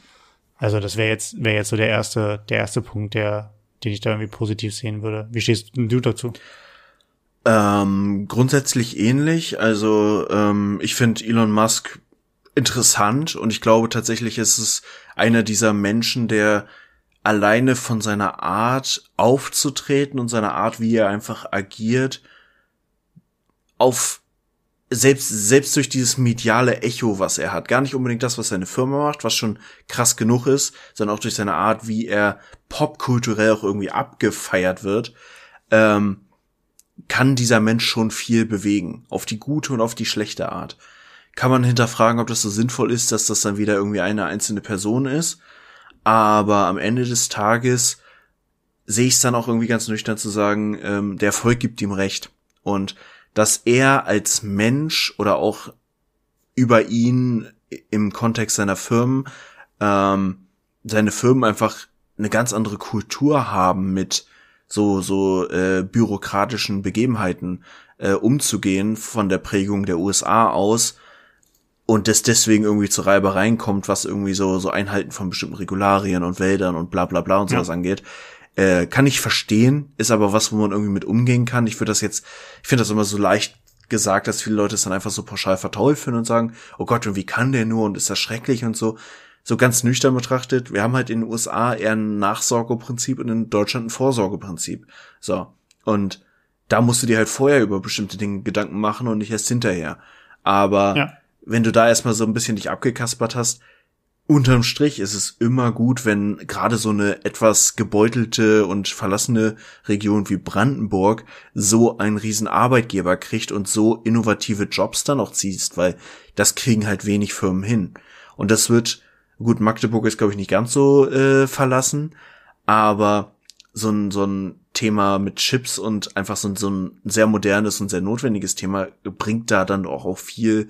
B: Also das wäre jetzt, wäre jetzt so der erste, der erste Punkt, der, den ich da irgendwie positiv sehen würde. Wie stehst du dazu?
A: Ähm, grundsätzlich ähnlich. Also ähm, ich finde Elon Musk interessant und ich glaube tatsächlich ist es einer dieser Menschen, der alleine von seiner Art aufzutreten und seiner Art, wie er einfach agiert, auf selbst, selbst durch dieses mediale Echo, was er hat, gar nicht unbedingt das, was seine Firma macht, was schon krass genug ist, sondern auch durch seine Art, wie er popkulturell auch irgendwie abgefeiert wird, ähm, kann dieser Mensch schon viel bewegen. Auf die gute und auf die schlechte Art. Kann man hinterfragen, ob das so sinnvoll ist, dass das dann wieder irgendwie eine einzelne Person ist. Aber am Ende des Tages sehe ich es dann auch irgendwie ganz nüchtern zu sagen, ähm, der Erfolg gibt ihm recht. Und dass er als Mensch oder auch über ihn im Kontext seiner Firmen, ähm, seine Firmen einfach eine ganz andere Kultur haben mit so so äh, bürokratischen Begebenheiten äh, umzugehen von der Prägung der USA aus und das deswegen irgendwie zu Reibereien kommt, was irgendwie so so Einhalten von bestimmten Regularien und Wäldern und bla bla bla und sowas ja. angeht. Äh, kann ich verstehen, ist aber was, wo man irgendwie mit umgehen kann. Ich würde das jetzt, ich finde das immer so leicht gesagt, dass viele Leute es dann einfach so pauschal verteufeln und sagen, oh Gott, und wie kann der nur und ist das schrecklich und so. So ganz nüchtern betrachtet, wir haben halt in den USA eher ein Nachsorgeprinzip und in Deutschland ein Vorsorgeprinzip. So. Und da musst du dir halt vorher über bestimmte Dinge Gedanken machen und nicht erst hinterher. Aber ja. wenn du da erstmal so ein bisschen dich abgekaspert hast, unterm Strich ist es immer gut, wenn gerade so eine etwas gebeutelte und verlassene Region wie Brandenburg so einen riesen Arbeitgeber kriegt und so innovative Jobs dann auch ziehst, weil das kriegen halt wenig Firmen hin. Und das wird, gut, Magdeburg ist glaube ich nicht ganz so äh, verlassen, aber so ein, so ein Thema mit Chips und einfach so ein, so ein sehr modernes und sehr notwendiges Thema bringt da dann auch, auch viel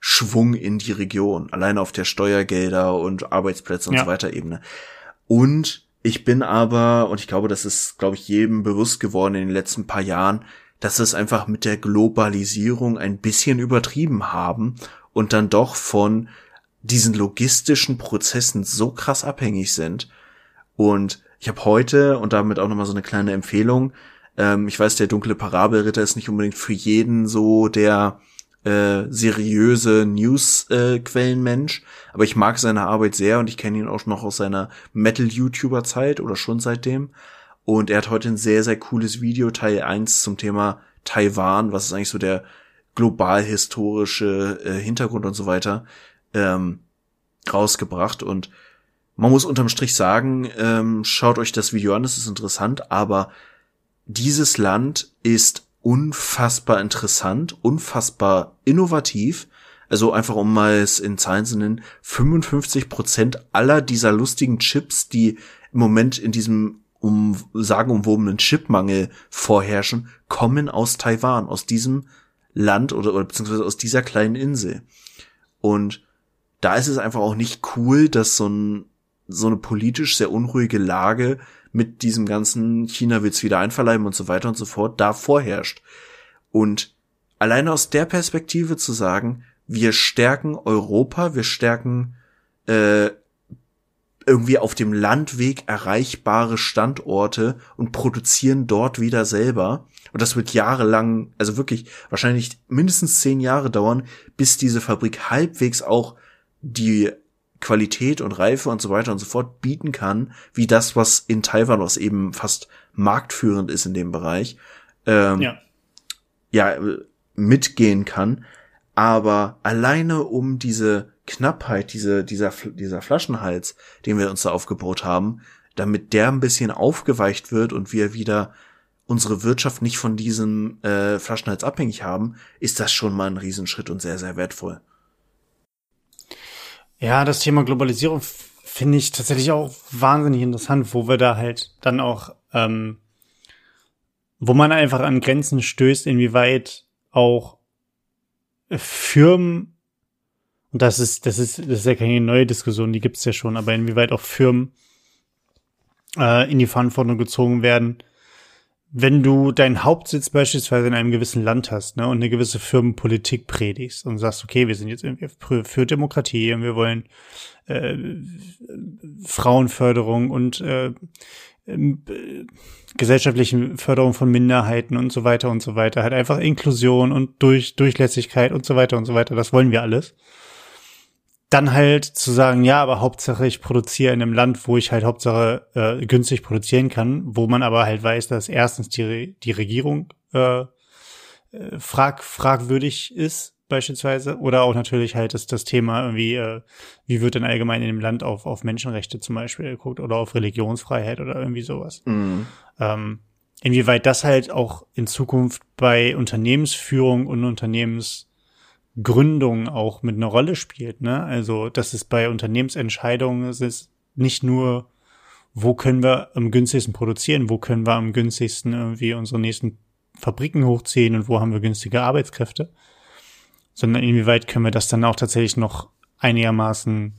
A: Schwung in die Region, alleine auf der Steuergelder und Arbeitsplätze und ja. so weiter Ebene. Und ich bin aber, und ich glaube, das ist, glaube ich, jedem bewusst geworden in den letzten paar Jahren, dass es einfach mit der Globalisierung ein bisschen übertrieben haben und dann doch von diesen logistischen Prozessen so krass abhängig sind. Und ich habe heute, und damit auch nochmal so eine kleine Empfehlung, ähm, ich weiß, der dunkle Parabelritter ist nicht unbedingt für jeden so der äh, seriöse News-Quellenmensch, äh, aber ich mag seine Arbeit sehr und ich kenne ihn auch noch aus seiner Metal-YouTuber-Zeit oder schon seitdem. Und er hat heute ein sehr, sehr cooles Video, Teil 1 zum Thema Taiwan, was ist eigentlich so der global historische äh, Hintergrund und so weiter, ähm, rausgebracht. Und man muss unterm Strich sagen, ähm, schaut euch das Video an, es ist interessant, aber dieses Land ist unfassbar interessant, unfassbar innovativ. Also einfach um mal es in Zahlen zu nennen, 55 Prozent aller dieser lustigen Chips, die im Moment in diesem um sagenumwobenen Chipmangel vorherrschen, kommen aus Taiwan, aus diesem Land oder, oder beziehungsweise aus dieser kleinen Insel. Und da ist es einfach auch nicht cool, dass so, ein, so eine politisch sehr unruhige Lage mit diesem ganzen China will's wieder einverleiben und so weiter und so fort da vorherrscht. Und alleine aus der Perspektive zu sagen, wir stärken Europa, wir stärken äh, irgendwie auf dem Landweg erreichbare Standorte und produzieren dort wieder selber. Und das wird jahrelang, also wirklich wahrscheinlich mindestens zehn Jahre dauern, bis diese Fabrik halbwegs auch die Qualität und Reife und so weiter und so fort bieten kann, wie das, was in Taiwan, was eben fast marktführend ist in dem Bereich, ähm, ja. ja, mitgehen kann. Aber alleine um diese Knappheit, diese, dieser, dieser Flaschenhals, den wir uns da aufgebaut haben, damit der ein bisschen aufgeweicht wird und wir wieder unsere Wirtschaft nicht von diesem äh, Flaschenhals abhängig haben, ist das schon mal ein Riesenschritt und sehr, sehr wertvoll.
B: Ja, das Thema Globalisierung finde ich tatsächlich auch wahnsinnig interessant, wo wir da halt dann auch, ähm, wo man einfach an Grenzen stößt, inwieweit auch Firmen, und das ist, das ist, das ist ja keine neue Diskussion, die gibt's ja schon, aber inwieweit auch Firmen äh, in die Verantwortung gezogen werden, wenn du deinen Hauptsitz beispielsweise in einem gewissen Land hast ne, und eine gewisse Firmenpolitik predigst und sagst, okay, wir sind jetzt irgendwie für, Demokratie und wir wollen äh, Frauenförderung und äh, äh, gesellschaftliche Förderung von Minderheiten und so weiter und so weiter, halt einfach Inklusion und Durch Durchlässigkeit und so weiter und so weiter, das wollen wir alles dann halt zu sagen, ja, aber Hauptsache ich produziere in einem Land, wo ich halt Hauptsache äh, günstig produzieren kann, wo man aber halt weiß, dass erstens die, die Regierung äh, äh, frag, fragwürdig ist, beispielsweise, oder auch natürlich halt das, das Thema irgendwie, äh, wie wird denn allgemein in dem Land auf, auf Menschenrechte zum Beispiel geguckt oder auf Religionsfreiheit oder irgendwie sowas. Mhm. Ähm, inwieweit das halt auch in Zukunft bei Unternehmensführung und Unternehmens Gründung auch mit einer Rolle spielt. Ne? Also, dass es bei Unternehmensentscheidungen es ist nicht nur, wo können wir am günstigsten produzieren, wo können wir am günstigsten irgendwie unsere nächsten Fabriken hochziehen und wo haben wir günstige Arbeitskräfte, sondern inwieweit können wir das dann auch tatsächlich noch einigermaßen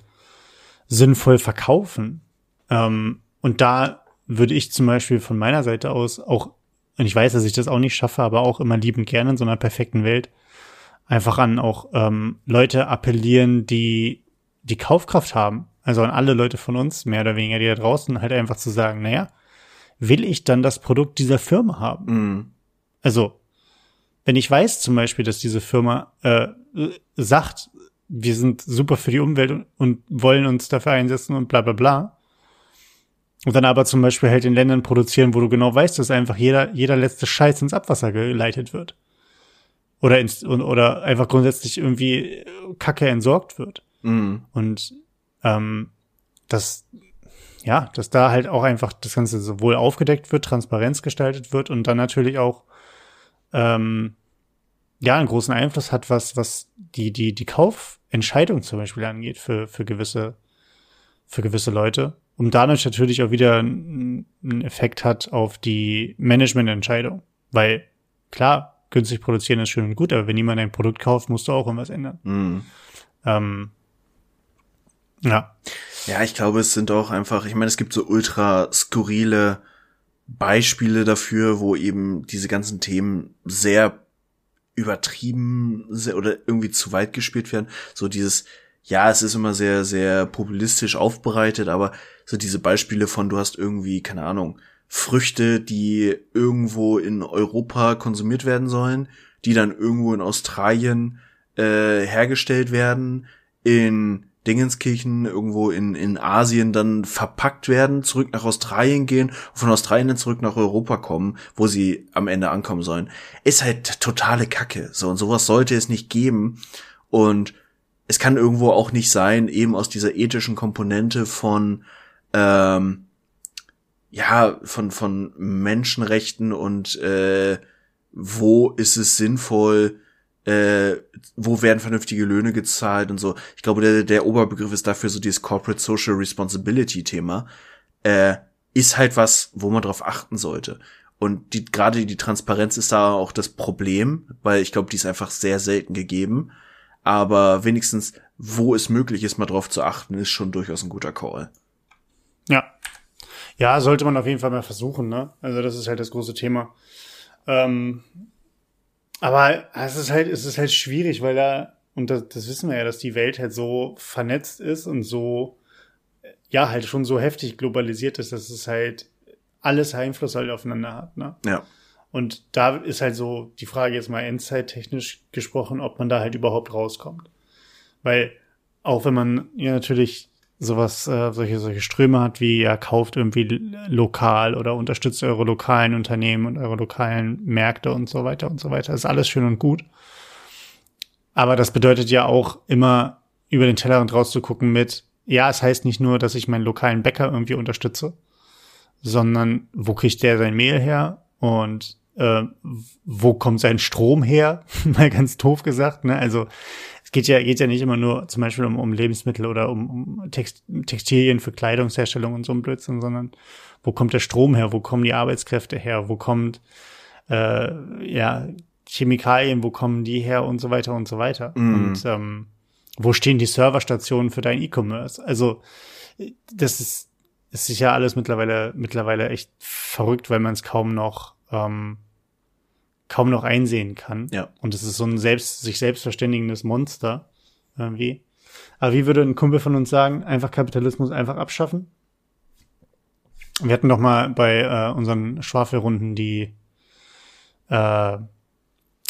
B: sinnvoll verkaufen. Ähm, und da würde ich zum Beispiel von meiner Seite aus auch, und ich weiß, dass ich das auch nicht schaffe, aber auch immer liebend gerne in so einer perfekten Welt, einfach an auch ähm, Leute appellieren, die die Kaufkraft haben. Also an alle Leute von uns, mehr oder weniger, die da draußen, halt einfach zu sagen, naja, will ich dann das Produkt dieser Firma haben? Mm. Also, wenn ich weiß zum Beispiel, dass diese Firma äh, sagt, wir sind super für die Umwelt und, und wollen uns dafür einsetzen und bla bla bla, und dann aber zum Beispiel halt in Ländern produzieren, wo du genau weißt, dass einfach jeder, jeder letzte Scheiß ins Abwasser geleitet wird oder, ins, oder einfach grundsätzlich irgendwie Kacke entsorgt wird. Mhm. Und ähm, das, ja, dass da halt auch einfach das Ganze sowohl aufgedeckt wird, Transparenz gestaltet wird und dann natürlich auch ähm, ja einen großen Einfluss hat, was, was die, die, die Kaufentscheidung zum Beispiel angeht für, für gewisse, für gewisse Leute. Und dadurch natürlich auch wieder einen Effekt hat auf die Managemententscheidung. Weil, klar, günstig produzieren ist schön und gut, aber wenn jemand ein Produkt kauft, musst du auch irgendwas ändern. Mhm. Ähm,
A: ja. Ja, ich glaube, es sind auch einfach, ich meine, es gibt so ultra skurrile Beispiele dafür, wo eben diese ganzen Themen sehr übertrieben sehr, oder irgendwie zu weit gespielt werden. So dieses, ja, es ist immer sehr, sehr populistisch aufbereitet, aber so diese Beispiele von, du hast irgendwie, keine Ahnung, Früchte, die irgendwo in Europa konsumiert werden sollen, die dann irgendwo in Australien äh, hergestellt werden, in Dingenskirchen irgendwo in, in Asien dann verpackt werden, zurück nach Australien gehen von Australien dann zurück nach Europa kommen, wo sie am Ende ankommen sollen. Ist halt totale Kacke. So, und sowas sollte es nicht geben. Und es kann irgendwo auch nicht sein, eben aus dieser ethischen Komponente von, ähm, ja, von, von Menschenrechten und äh, wo ist es sinnvoll, äh, wo werden vernünftige Löhne gezahlt und so. Ich glaube, der, der Oberbegriff ist dafür so dieses Corporate Social Responsibility Thema. Äh, ist halt was, wo man drauf achten sollte. Und die, gerade die Transparenz ist da auch das Problem, weil ich glaube, die ist einfach sehr selten gegeben. Aber wenigstens, wo es möglich ist, mal drauf zu achten, ist schon durchaus ein guter Call.
B: Ja, ja, sollte man auf jeden Fall mal versuchen, ne? Also das ist halt das große Thema. Ähm, aber es ist halt, es ist halt schwierig, weil da, und das, das wissen wir ja, dass die Welt halt so vernetzt ist und so, ja, halt schon so heftig globalisiert ist, dass es halt alles Einfluss halt aufeinander hat, ne?
A: Ja.
B: Und da ist halt so die Frage jetzt mal endzeittechnisch gesprochen, ob man da halt überhaupt rauskommt. Weil auch wenn man ja natürlich sowas, äh, solche, solche Ströme hat, wie er kauft irgendwie lokal oder unterstützt eure lokalen Unternehmen und eure lokalen Märkte und so weiter und so weiter. Ist alles schön und gut. Aber das bedeutet ja auch immer über den Tellerrand rauszugucken mit, ja, es heißt nicht nur, dass ich meinen lokalen Bäcker irgendwie unterstütze, sondern wo kriegt der sein Mehl her und äh, wo kommt sein Strom her? <laughs> Mal ganz doof gesagt. Ne? Also es geht ja, geht ja nicht immer nur zum Beispiel um, um Lebensmittel oder um, um Text, Textilien für Kleidungsherstellung und so ein Blödsinn, sondern wo kommt der Strom her? Wo kommen die Arbeitskräfte her? Wo kommt äh, ja Chemikalien, wo kommen die her und so weiter und so weiter. Mm. Und ähm, wo stehen die Serverstationen für dein E-Commerce? Also das ist, ist sicher alles mittlerweile mittlerweile echt verrückt, weil man es kaum noch ähm, kaum noch einsehen kann.
A: Ja.
B: Und es ist so ein selbst sich selbstverständigendes Monster irgendwie. Aber wie würde ein Kumpel von uns sagen, einfach Kapitalismus einfach abschaffen? Wir hatten doch mal bei äh, unseren Schwafelrunden die äh,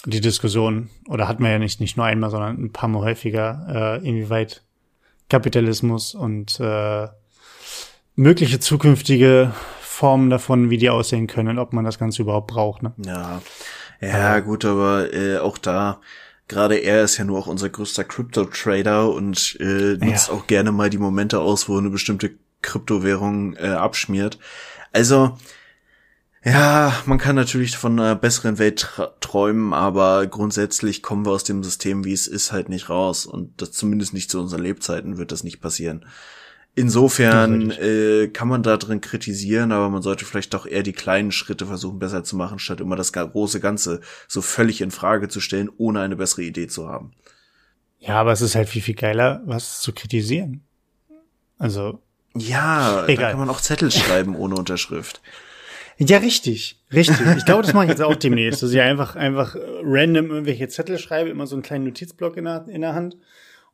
B: die Diskussion, oder hatten wir ja nicht, nicht nur einmal, sondern ein paar Mal häufiger, äh, inwieweit Kapitalismus und äh, mögliche zukünftige Formen davon, wie die aussehen können, ob man das Ganze überhaupt braucht. Ne?
A: Ja, ja, gut, aber äh, auch da, gerade er ist ja nur auch unser größter Crypto-Trader und äh, nutzt ja. auch gerne mal die Momente aus, wo eine bestimmte Kryptowährung äh, abschmiert. Also, ja, man kann natürlich von einer besseren Welt träumen, aber grundsätzlich kommen wir aus dem System, wie es ist, halt nicht raus. Und das zumindest nicht zu unseren Lebzeiten wird das nicht passieren. Insofern äh, kann man da drin kritisieren, aber man sollte vielleicht doch eher die kleinen Schritte versuchen besser zu machen, statt immer das große Ganze so völlig in Frage zu stellen, ohne eine bessere Idee zu haben.
B: Ja, aber es ist halt viel, viel geiler, was zu kritisieren. Also.
A: Ja, egal. da kann man auch Zettel <laughs> schreiben ohne Unterschrift.
B: Ja, richtig, richtig. Ich glaube, das mache ich jetzt auch demnächst, dass ich einfach, einfach random irgendwelche Zettel schreibe, immer so einen kleinen Notizblock in der, in der Hand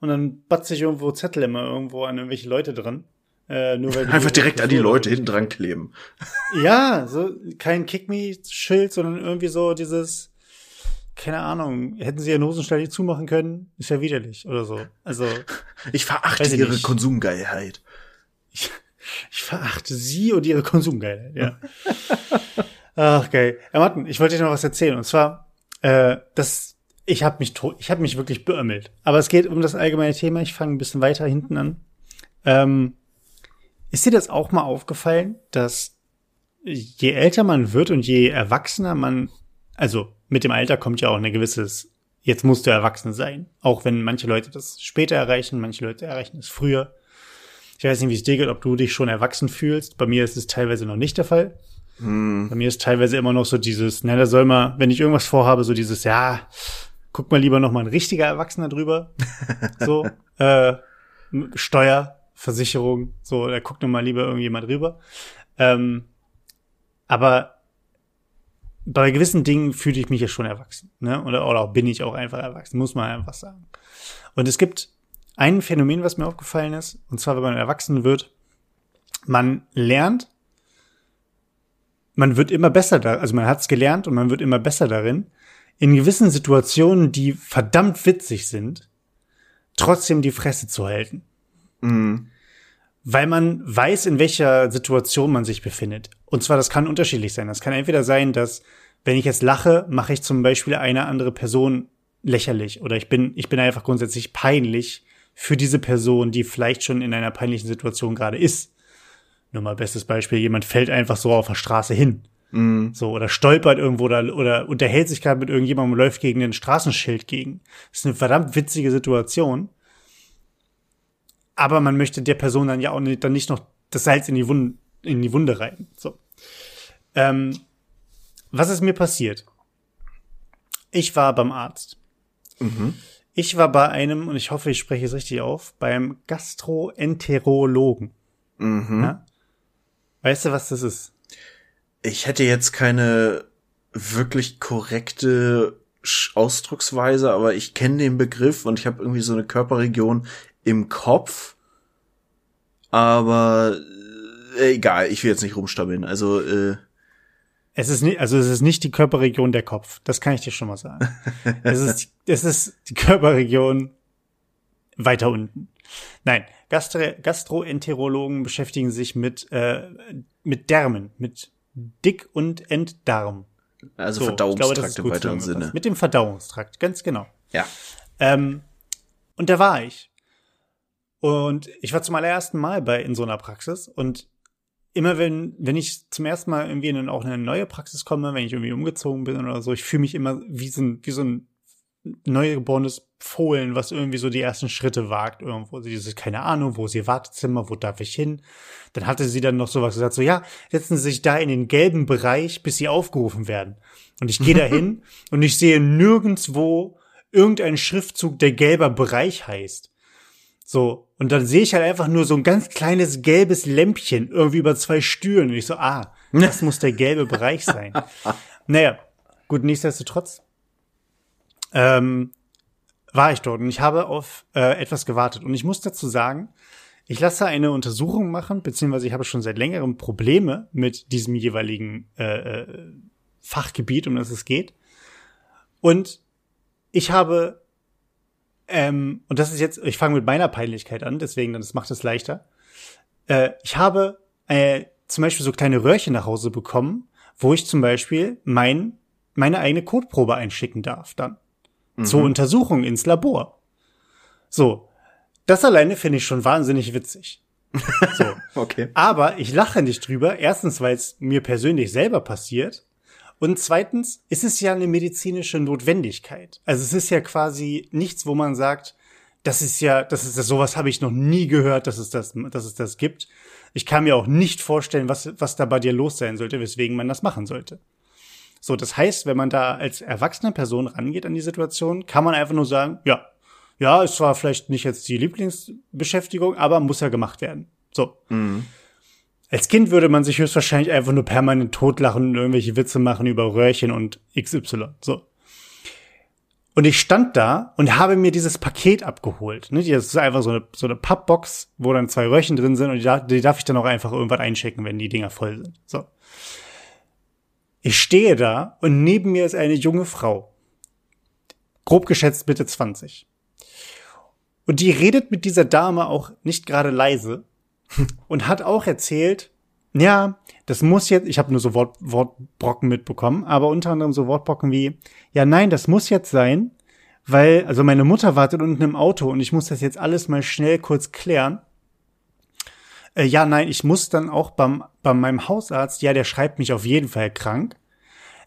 B: und dann batze ich irgendwo Zettel immer irgendwo an irgendwelche Leute dran.
A: Äh, nur weil <laughs> Einfach direkt an die Leute hinten dran kleben. <laughs>
B: Ja, so kein Kick-Me-Schild, sondern irgendwie so dieses, keine Ahnung, hätten sie ihren Hosenstall nicht zumachen können, ist ja widerlich oder so. Also. <laughs>
A: Ich verachte ihre nicht. Konsumgeilheit.
B: Ich, ich verachte sie und ihre Konsumgeilheit, ja. Ach, geil. Herr Martin, ich wollte dir noch was erzählen. Und zwar, äh, das, ich habe mich, ich habe mich wirklich beömmelt. Aber es geht um das allgemeine Thema. Ich fange ein bisschen weiter hinten an. Ähm, ist dir das auch mal aufgefallen, dass je älter man wird und je erwachsener man, also mit dem Alter kommt ja auch eine gewisses, jetzt musst du erwachsen sein. Auch wenn manche Leute das später erreichen, manche Leute erreichen es früher. Ich weiß nicht, wie es dir geht, ob du dich schon erwachsen fühlst. Bei mir ist es teilweise noch nicht der Fall. Hm. Bei mir ist teilweise immer noch so dieses, na, da soll mal, wenn ich irgendwas vorhabe, so dieses, ja, guck mal lieber noch mal ein richtiger Erwachsener drüber. <laughs> so, äh, Steuer, Versicherung, so, da guckt noch mal lieber irgendjemand drüber. Ähm, aber bei gewissen Dingen fühle ich mich ja schon erwachsen, ne? Oder, oder bin ich auch einfach erwachsen, muss man einfach sagen. Und es gibt ein Phänomen, was mir aufgefallen ist, und zwar, wenn man erwachsen wird, man lernt, man wird immer besser da, also man hat es gelernt und man wird immer besser darin, in gewissen Situationen, die verdammt witzig sind, trotzdem die Fresse zu halten. Mhm. Weil man weiß, in welcher Situation man sich befindet. Und zwar, das kann unterschiedlich sein. Das kann entweder sein, dass, wenn ich jetzt lache, mache ich zum Beispiel eine andere Person lächerlich oder ich bin, ich bin einfach grundsätzlich peinlich für diese Person, die vielleicht schon in einer peinlichen Situation gerade ist. Nur mal bestes Beispiel, jemand fällt einfach so auf der Straße hin. Mm. So, oder stolpert irgendwo oder, oder unterhält sich gerade mit irgendjemandem und läuft gegen ein Straßenschild gegen. Das ist eine verdammt witzige Situation. Aber man möchte der Person dann ja auch nicht, dann nicht noch das Salz in die Wunde, in die Wunde rein. So. Ähm, was ist mir passiert? Ich war beim Arzt. Mhm. Ich war bei einem, und ich hoffe, ich spreche es richtig auf, beim Gastroenterologen. Mhm. Ja? Weißt du, was das ist?
A: Ich hätte jetzt keine wirklich korrekte Ausdrucksweise, aber ich kenne den Begriff und ich habe irgendwie so eine Körperregion im Kopf. Aber äh, egal, ich will jetzt nicht rumstammeln. Also äh,
B: es ist nicht, also es ist nicht die Körperregion der Kopf. Das kann ich dir schon mal sagen. es ist, <laughs> es ist die Körperregion, weiter unten. Nein, Gastro Gastroenterologen beschäftigen sich mit, äh, mit Därmen, mit Dick- und Enddarm.
A: Also so, Verdauungstrakt glaube, im weiteren Sinne.
B: Mit dem Verdauungstrakt, ganz genau.
A: Ja.
B: Ähm, und da war ich. Und ich war zum allerersten Mal bei in so einer Praxis und immer wenn, wenn ich zum ersten Mal irgendwie in auch eine neue Praxis komme, wenn ich irgendwie umgezogen bin oder so, ich fühle mich immer wie so ein, wie so ein neugeborenes Fohlen, was irgendwie so die ersten Schritte wagt irgendwo. Sie ist keine Ahnung, wo ist ihr Wartezimmer, wo darf ich hin? Dann hatte sie dann noch sowas gesagt, so ja, setzen Sie sich da in den gelben Bereich, bis Sie aufgerufen werden. Und ich gehe <laughs> da hin und ich sehe nirgendswo irgendeinen Schriftzug, der gelber Bereich heißt. So, und dann sehe ich halt einfach nur so ein ganz kleines gelbes Lämpchen irgendwie über zwei Stühlen. Und ich so, ah, das muss der gelbe Bereich sein. <laughs> Naja, gut, nichtsdestotrotz ähm, war ich dort und ich habe auf äh, etwas gewartet. Und ich muss dazu sagen, ich lasse eine Untersuchung machen, beziehungsweise ich habe schon seit längerem Probleme mit diesem jeweiligen äh, äh, Fachgebiet, um das es geht. Und ich habe, ähm, und das ist jetzt, ich fange mit meiner Peinlichkeit an, deswegen, das macht es leichter. Äh, ich habe äh, zum Beispiel so kleine Röhrchen nach Hause bekommen, wo ich zum Beispiel mein, meine eigene Kotprobe einschicken darf dann mhm. zur Untersuchung ins Labor. So, das alleine finde ich schon wahnsinnig witzig.
A: So. <laughs> okay.
B: Aber ich lache nicht drüber. Erstens, weil es mir persönlich selber passiert. Und zweitens ist es ja eine medizinische Notwendigkeit. Also es ist ja quasi nichts, wo man sagt, das ist ja, das ist das, sowas habe ich noch nie gehört, dass es das, dass es das gibt. Ich kann mir auch nicht vorstellen, was, was da bei dir los sein sollte, weswegen man das machen sollte. So, das heißt, wenn man da als erwachsene Person rangeht an die Situation, kann man einfach nur sagen, ja, ja, es war vielleicht nicht jetzt die Lieblingsbeschäftigung, aber muss ja gemacht werden. So. Mhm. Als Kind würde man sich höchstwahrscheinlich einfach nur permanent totlachen und irgendwelche Witze machen über Röhrchen und XY. So. Und ich stand da und habe mir dieses Paket abgeholt. Ne? Das ist einfach so eine, so eine Pappbox, wo dann zwei Röhrchen drin sind und die, darf, ich dann auch einfach irgendwann einschicken, wenn die Dinger voll sind. So. Ich stehe da und neben mir ist eine junge Frau. Grob geschätzt Mitte 20. Und die redet mit dieser Dame auch nicht gerade leise <laughs> und hat auch erzählt, ja, das muss jetzt, ich habe nur so Wort, Wortbrocken mitbekommen, aber unter anderem so Wortbrocken wie, ja, nein, das muss jetzt sein, weil, also meine Mutter wartet unten im Auto und ich muss das jetzt alles mal schnell kurz klären. Äh, ja, nein, ich muss dann auch beim, bei meinem Hausarzt, ja, der schreibt mich auf jeden Fall krank.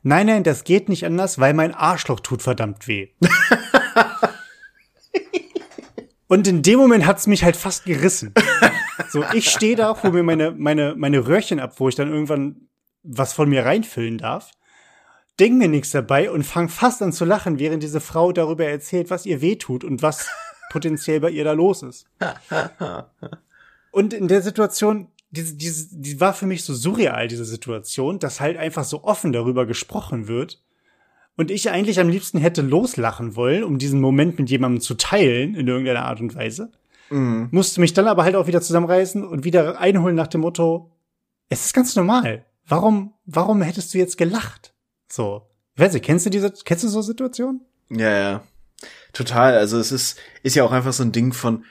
B: Nein, nein, das geht nicht anders, weil mein Arschloch tut verdammt weh. <laughs> Und in dem Moment hat's mich halt fast gerissen. So, ich stehe da, hole mir meine, meine, meine Röhrchen ab, wo ich dann irgendwann was von mir reinfüllen darf. Denk mir nichts dabei und fang fast an zu lachen, während diese Frau darüber erzählt, was ihr weh tut und was potenziell bei ihr da los ist. <laughs> Und in der Situation diese, diese, die war für mich so surreal, diese Situation, dass halt einfach so offen darüber gesprochen wird. Und ich eigentlich am liebsten hätte loslachen wollen, um diesen Moment mit jemandem zu teilen, in irgendeiner Art und Weise. Mhm. Musste mich dann aber halt auch wieder zusammenreißen und wieder einholen nach dem Motto, es ist ganz normal. Warum, warum hättest du jetzt gelacht? So. Ich weiß nicht, kennst du diese, kennst du so Situationen?
A: Ja, ja. Total. Also es ist, ist ja auch einfach so ein Ding von,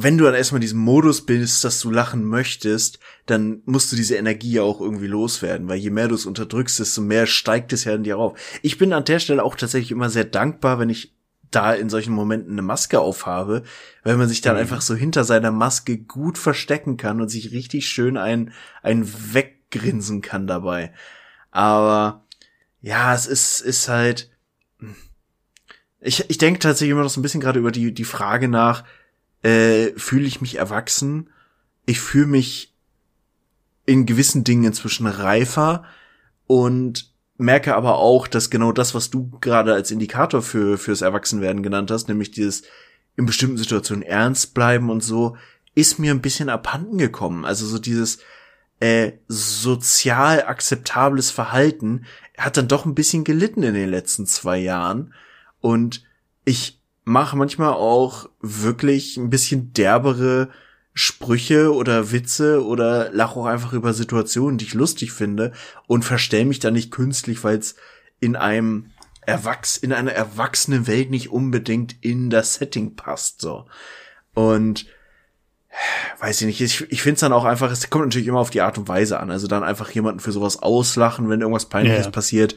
A: wenn du dann erstmal diesen Modus bist, dass du lachen möchtest, dann musst du diese Energie ja auch irgendwie loswerden, weil je mehr du es unterdrückst, desto mehr steigt es ja in dir auf. Ich bin an der Stelle auch tatsächlich immer sehr dankbar, wenn ich da in solchen Momenten eine Maske aufhabe, weil man sich dann mhm. einfach so hinter seiner Maske gut verstecken kann und sich richtig schön ein, ein weggrinsen kann dabei. Aber ja, es ist, ist halt, ich, ich denke tatsächlich immer noch so ein bisschen gerade über die, die Frage nach, äh, fühle ich mich erwachsen. Ich fühle mich in gewissen Dingen inzwischen reifer und merke aber auch, dass genau das, was du gerade als Indikator für fürs Erwachsenwerden genannt hast, nämlich dieses in bestimmten Situationen ernst bleiben und so, ist mir ein bisschen abhanden gekommen. Also so dieses äh, sozial akzeptables Verhalten hat dann doch ein bisschen gelitten in den letzten zwei Jahren und ich mache manchmal auch wirklich ein bisschen derbere Sprüche oder Witze oder lache auch einfach über Situationen, die ich lustig finde und verstell mich da nicht künstlich, weil es in einem erwachs in einer erwachsenen Welt nicht unbedingt in das Setting passt, so. Und weiß ich nicht, ich, ich finde es dann auch einfach, es kommt natürlich immer auf die Art und Weise an. Also dann einfach jemanden für sowas auslachen, wenn irgendwas Peinliches ja. passiert,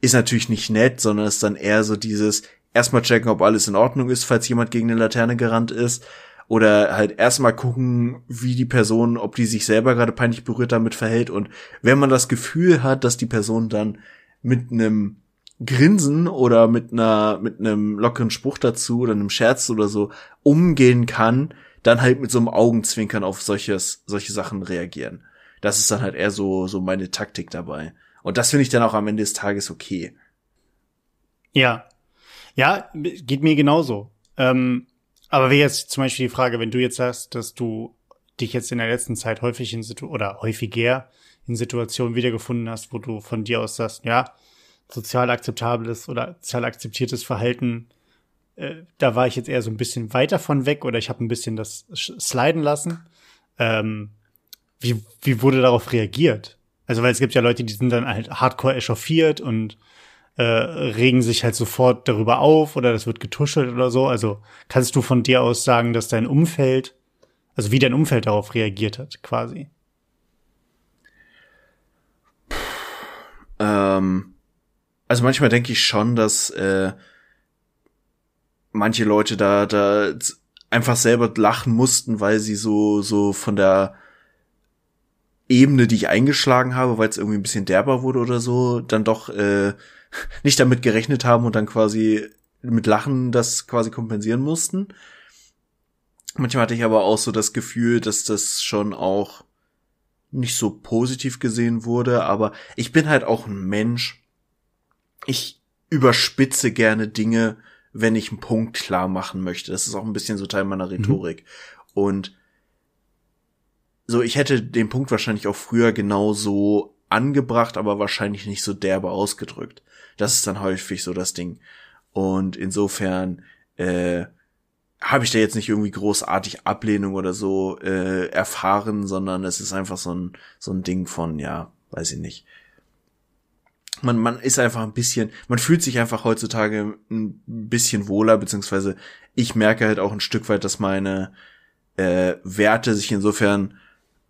A: ist natürlich nicht nett, sondern ist dann eher so dieses erstmal checken, ob alles in Ordnung ist, falls jemand gegen eine Laterne gerannt ist. Oder halt erstmal gucken, wie die Person, ob die sich selber gerade peinlich berührt damit verhält. Und wenn man das Gefühl hat, dass die Person dann mit einem Grinsen oder mit einer, mit einem lockeren Spruch dazu oder einem Scherz oder so umgehen kann, dann halt mit so einem Augenzwinkern auf solches, solche Sachen reagieren. Das ist dann halt eher so, so meine Taktik dabei. Und das finde ich dann auch am Ende des Tages okay.
B: Ja. Ja, geht mir genauso. Ähm, aber wie jetzt zum Beispiel die Frage, wenn du jetzt sagst, dass du dich jetzt in der letzten Zeit häufig in Situ oder häufiger in Situationen wiedergefunden hast, wo du von dir aus sagst, ja, sozial akzeptables oder sozial akzeptiertes Verhalten äh, da war ich jetzt eher so ein bisschen weiter von weg oder ich habe ein bisschen das sliden lassen. Ähm, wie, wie wurde darauf reagiert? Also, weil es gibt ja Leute, die sind dann halt hardcore echauffiert und äh, regen sich halt sofort darüber auf oder das wird getuschelt oder so. Also kannst du von dir aus sagen, dass dein Umfeld, also wie dein Umfeld darauf reagiert hat, quasi?
A: Ähm, also manchmal denke ich schon, dass äh, manche Leute da, da einfach selber lachen mussten, weil sie so, so von der Ebene, die ich eingeschlagen habe, weil es irgendwie ein bisschen derber wurde oder so, dann doch äh, <laughs> nicht damit gerechnet haben und dann quasi mit Lachen das quasi kompensieren mussten. Manchmal hatte ich aber auch so das Gefühl, dass das schon auch nicht so positiv gesehen wurde, aber ich bin halt auch ein Mensch. Ich überspitze gerne Dinge, wenn ich einen Punkt klar machen möchte. Das ist auch ein bisschen so Teil meiner mhm. Rhetorik. Mhm. Und so, ich hätte den Punkt wahrscheinlich auch früher genauso angebracht, aber wahrscheinlich nicht so derbe ausgedrückt. Das ist dann häufig so das Ding. Und insofern äh, habe ich da jetzt nicht irgendwie großartig Ablehnung oder so äh, erfahren, sondern es ist einfach so ein so ein Ding von ja, weiß ich nicht man, man ist einfach ein bisschen, man fühlt sich einfach heutzutage ein bisschen wohler, beziehungsweise ich merke halt auch ein Stück weit, dass meine äh, Werte sich insofern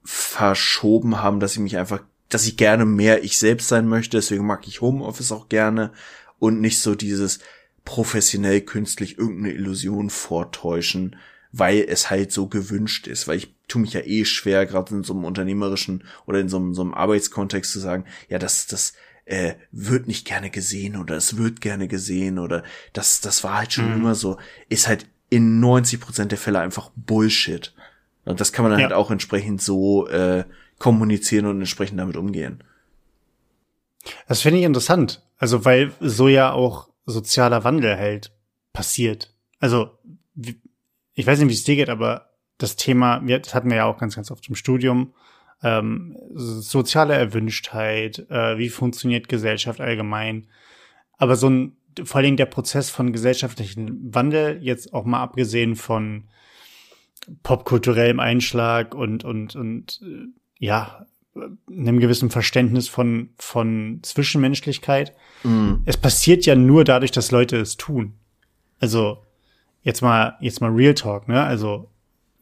A: verschoben haben, dass ich mich einfach, dass ich gerne mehr ich selbst sein möchte. Deswegen mag ich Homeoffice auch gerne und nicht so dieses professionell künstlich irgendeine Illusion vortäuschen, weil es halt so gewünscht ist, weil ich tue mich ja eh schwer, gerade in so einem unternehmerischen oder in so einem, so einem Arbeitskontext zu sagen, ja, das, das, äh, wird nicht gerne gesehen oder es wird gerne gesehen oder das, das war halt schon mhm. immer so, ist halt in 90 Prozent der Fälle einfach Bullshit. Und das kann man dann ja. halt auch entsprechend so äh, kommunizieren und entsprechend damit umgehen.
B: Das finde ich interessant. Also, weil so ja auch sozialer Wandel halt passiert. Also, ich weiß nicht, wie es dir geht, aber das Thema, das hatten wir ja auch ganz, ganz oft im Studium, ähm, soziale Erwünschtheit, äh, wie funktioniert Gesellschaft allgemein. Aber so ein, vor allen Dingen der Prozess von gesellschaftlichen Wandel, jetzt auch mal abgesehen von popkulturellem Einschlag und, und, und, äh, ja, einem gewissen Verständnis von, von Zwischenmenschlichkeit. Mhm. Es passiert ja nur dadurch, dass Leute es tun. Also, jetzt mal, jetzt mal Real Talk, ne? Also,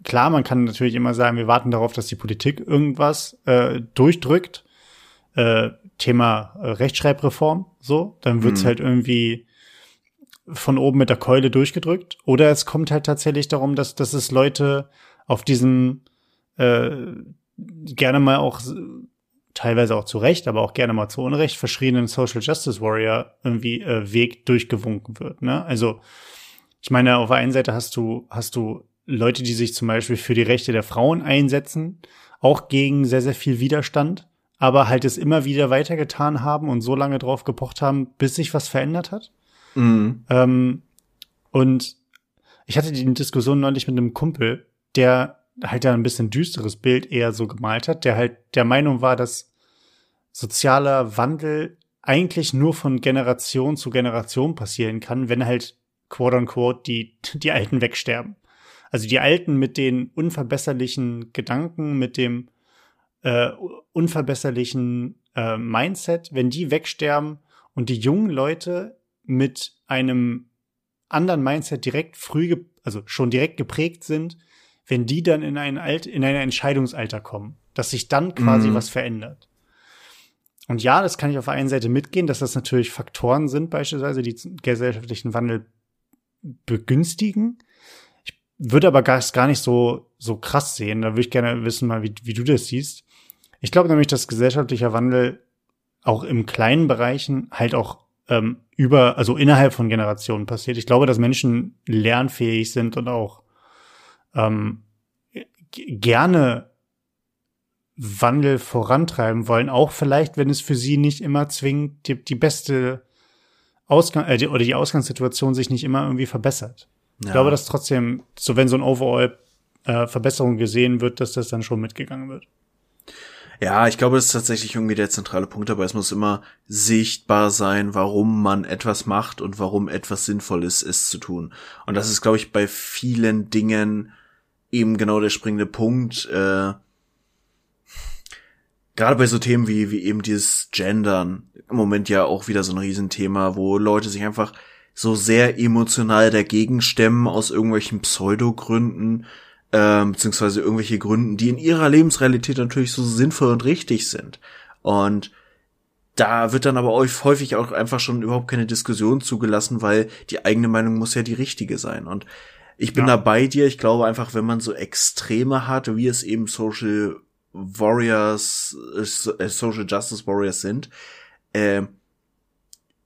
B: klar, man kann natürlich immer sagen, wir warten darauf, dass die Politik irgendwas äh, durchdrückt. Äh, Thema äh, Rechtschreibreform, so, dann wird's mhm. halt irgendwie von oben mit der Keule durchgedrückt. Oder es kommt halt tatsächlich darum, dass, dass es Leute auf diesem äh, gerne mal auch teilweise auch zu Recht, aber auch gerne mal zu Unrecht verschriebenen Social Justice Warrior irgendwie äh, Weg durchgewunken wird. Ne? Also ich meine, auf der einen Seite hast du hast du Leute, die sich zum Beispiel für die Rechte der Frauen einsetzen, auch gegen sehr, sehr viel Widerstand, aber halt es immer wieder weitergetan haben und so lange drauf gepocht haben, bis sich was verändert hat. Mhm. Ähm, und ich hatte die Diskussion neulich mit einem Kumpel, der halt da ein bisschen düsteres Bild eher so gemalt hat, der halt der Meinung war, dass sozialer Wandel eigentlich nur von Generation zu Generation passieren kann, wenn halt quote unquote die, <laughs> die Alten wegsterben. Also die Alten mit den unverbesserlichen Gedanken, mit dem äh, unverbesserlichen äh, Mindset, wenn die wegsterben und die jungen Leute mit einem anderen Mindset direkt früh, also schon direkt geprägt sind, wenn die dann in ein Alt, in ein Entscheidungsalter kommen, dass sich dann quasi mhm. was verändert. Und ja, das kann ich auf der einen Seite mitgehen, dass das natürlich Faktoren sind, beispielsweise, die gesellschaftlichen Wandel begünstigen. Ich würde aber gar, gar nicht so, so krass sehen. Da würde ich gerne wissen mal, wie, wie du das siehst. Ich glaube nämlich, dass gesellschaftlicher Wandel auch im kleinen Bereichen halt auch ähm, über, also innerhalb von Generationen passiert. Ich glaube, dass Menschen lernfähig sind und auch ähm, gerne Wandel vorantreiben wollen, auch vielleicht, wenn es für sie nicht immer zwingend die, die beste Ausgang äh, die, oder die Ausgangssituation sich nicht immer irgendwie verbessert. Ja. Ich glaube, dass trotzdem, so wenn so ein Overall äh, Verbesserung gesehen wird, dass das dann schon mitgegangen wird.
A: Ja, ich glaube, das ist tatsächlich irgendwie der zentrale Punkt dabei. Es muss immer sichtbar sein, warum man etwas macht und warum etwas sinnvoll ist, es zu tun. Und das ist, glaube ich, bei vielen Dingen eben genau der springende Punkt. Äh, Gerade bei so Themen wie, wie eben dieses Gendern, im Moment ja auch wieder so ein Riesenthema, wo Leute sich einfach so sehr emotional dagegen stemmen aus irgendwelchen Pseudogründen, ähm, beziehungsweise irgendwelche Gründen, die in ihrer Lebensrealität natürlich so sinnvoll und richtig sind. Und da wird dann aber häufig auch einfach schon überhaupt keine Diskussion zugelassen, weil die eigene Meinung muss ja die richtige sein. Und ich bin ja. da bei dir. Ich glaube einfach, wenn man so Extreme hat, wie es eben Social Warriors, äh, Social Justice Warriors sind, äh,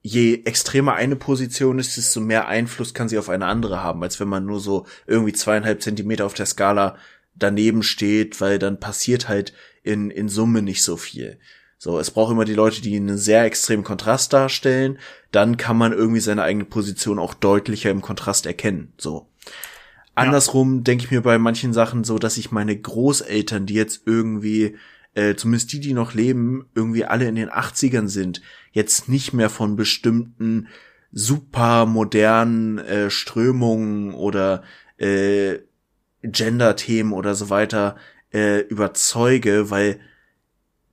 A: je extremer eine Position ist, desto mehr Einfluss kann sie auf eine andere haben, als wenn man nur so irgendwie zweieinhalb Zentimeter auf der Skala daneben steht, weil dann passiert halt in, in Summe nicht so viel. So, es braucht immer die Leute, die einen sehr extremen Kontrast darstellen. Dann kann man irgendwie seine eigene Position auch deutlicher im Kontrast erkennen. So. Andersrum ja. denke ich mir bei manchen Sachen so, dass ich meine Großeltern, die jetzt irgendwie, äh, zumindest die, die noch leben, irgendwie alle in den 80ern sind, jetzt nicht mehr von bestimmten super modernen äh, Strömungen oder äh, Gender-Themen oder so weiter äh, überzeuge, weil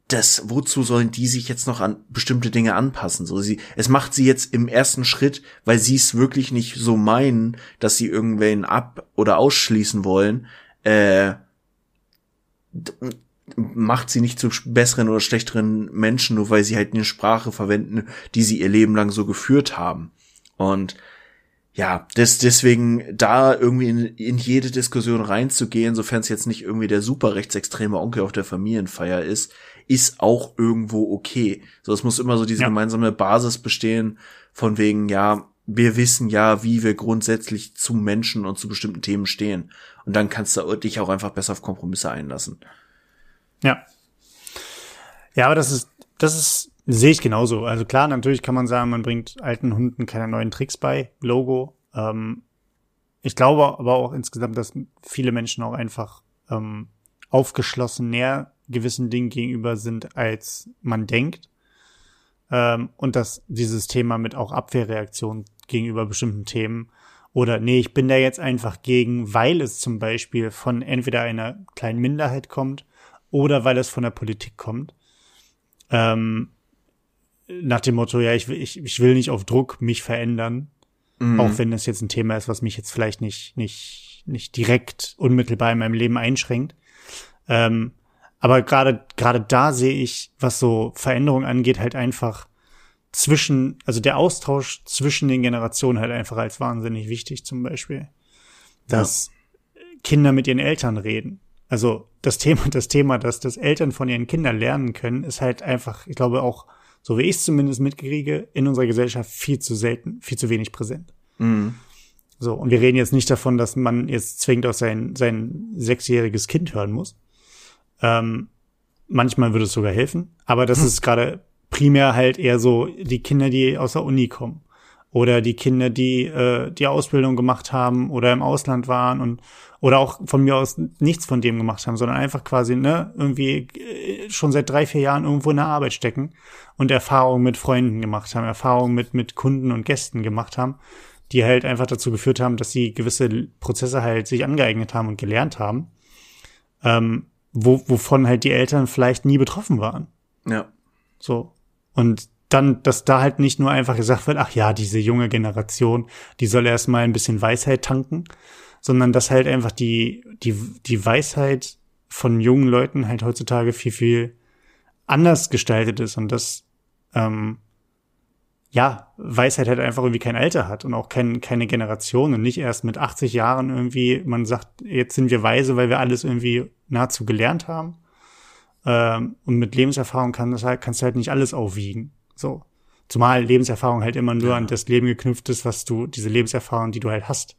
A: das, wozu sollen die sich jetzt noch an bestimmte Dinge anpassen? So, sie, es macht sie jetzt im ersten Schritt, weil sie es wirklich nicht so meinen, dass sie irgendwen ab- oder ausschließen wollen, äh, macht sie nicht zu besseren oder schlechteren Menschen, nur weil sie halt eine Sprache verwenden, die sie ihr Leben lang so geführt haben. Und ja, des, deswegen da irgendwie in, in jede Diskussion reinzugehen, sofern es jetzt nicht irgendwie der super rechtsextreme Onkel auf der Familienfeier ist, ist auch irgendwo okay. So, es muss immer so diese ja. gemeinsame Basis bestehen von wegen, ja, wir wissen ja, wie wir grundsätzlich zu Menschen und zu bestimmten Themen stehen. Und dann kannst du dich auch einfach besser auf Kompromisse einlassen.
B: Ja. Ja, aber das ist, das ist, sehe ich genauso. Also klar, natürlich kann man sagen, man bringt alten Hunden keine neuen Tricks bei, Logo. Ähm, ich glaube aber auch insgesamt, dass viele Menschen auch einfach ähm, aufgeschlossen näher gewissen Dingen gegenüber sind, als man denkt. Ähm, und dass dieses Thema mit auch Abwehrreaktion gegenüber bestimmten Themen oder nee, ich bin da jetzt einfach gegen, weil es zum Beispiel von entweder einer kleinen Minderheit kommt oder weil es von der Politik kommt. Ähm, nach dem Motto, ja, ich will, ich, ich will nicht auf Druck mich verändern, mhm. auch wenn es jetzt ein Thema ist, was mich jetzt vielleicht nicht, nicht, nicht direkt unmittelbar in meinem Leben einschränkt. Ähm, aber gerade gerade da sehe ich, was so Veränderung angeht, halt einfach zwischen, also der Austausch zwischen den Generationen halt einfach als wahnsinnig wichtig zum Beispiel. Dass ja. Kinder mit ihren Eltern reden. Also das Thema, das Thema, dass das Eltern von ihren Kindern lernen können, ist halt einfach, ich glaube auch, so wie ich es zumindest mitkriege, in unserer Gesellschaft viel zu selten, viel zu wenig präsent. Mhm. So, und wir reden jetzt nicht davon, dass man jetzt zwingend auf sein, sein sechsjähriges Kind hören muss. Ähm, manchmal würde es sogar helfen, aber das hm. ist gerade primär halt eher so die Kinder, die aus der Uni kommen oder die Kinder, die äh, die Ausbildung gemacht haben oder im Ausland waren und oder auch von mir aus nichts von dem gemacht haben, sondern einfach quasi ne irgendwie äh, schon seit drei vier Jahren irgendwo in der Arbeit stecken und Erfahrungen mit Freunden gemacht haben, Erfahrungen mit mit Kunden und Gästen gemacht haben, die halt einfach dazu geführt haben, dass sie gewisse Prozesse halt sich angeeignet haben und gelernt haben. Ähm, wo, wovon halt die Eltern vielleicht nie betroffen waren.
A: Ja.
B: So. Und dann, dass da halt nicht nur einfach gesagt wird, ach ja, diese junge Generation, die soll erstmal ein bisschen Weisheit tanken, sondern dass halt einfach die, die, die Weisheit von jungen Leuten halt heutzutage viel, viel anders gestaltet ist und dass, ähm, ja, Weisheit halt einfach irgendwie kein Alter hat und auch kein, keine Generation und nicht erst mit 80 Jahren irgendwie, man sagt, jetzt sind wir weise, weil wir alles irgendwie nahezu gelernt haben. Ähm, und mit Lebenserfahrung kann das halt, kannst du halt nicht alles aufwiegen. So. Zumal Lebenserfahrung halt immer nur ja. an das Leben geknüpft ist, was du, diese Lebenserfahrung, die du halt hast.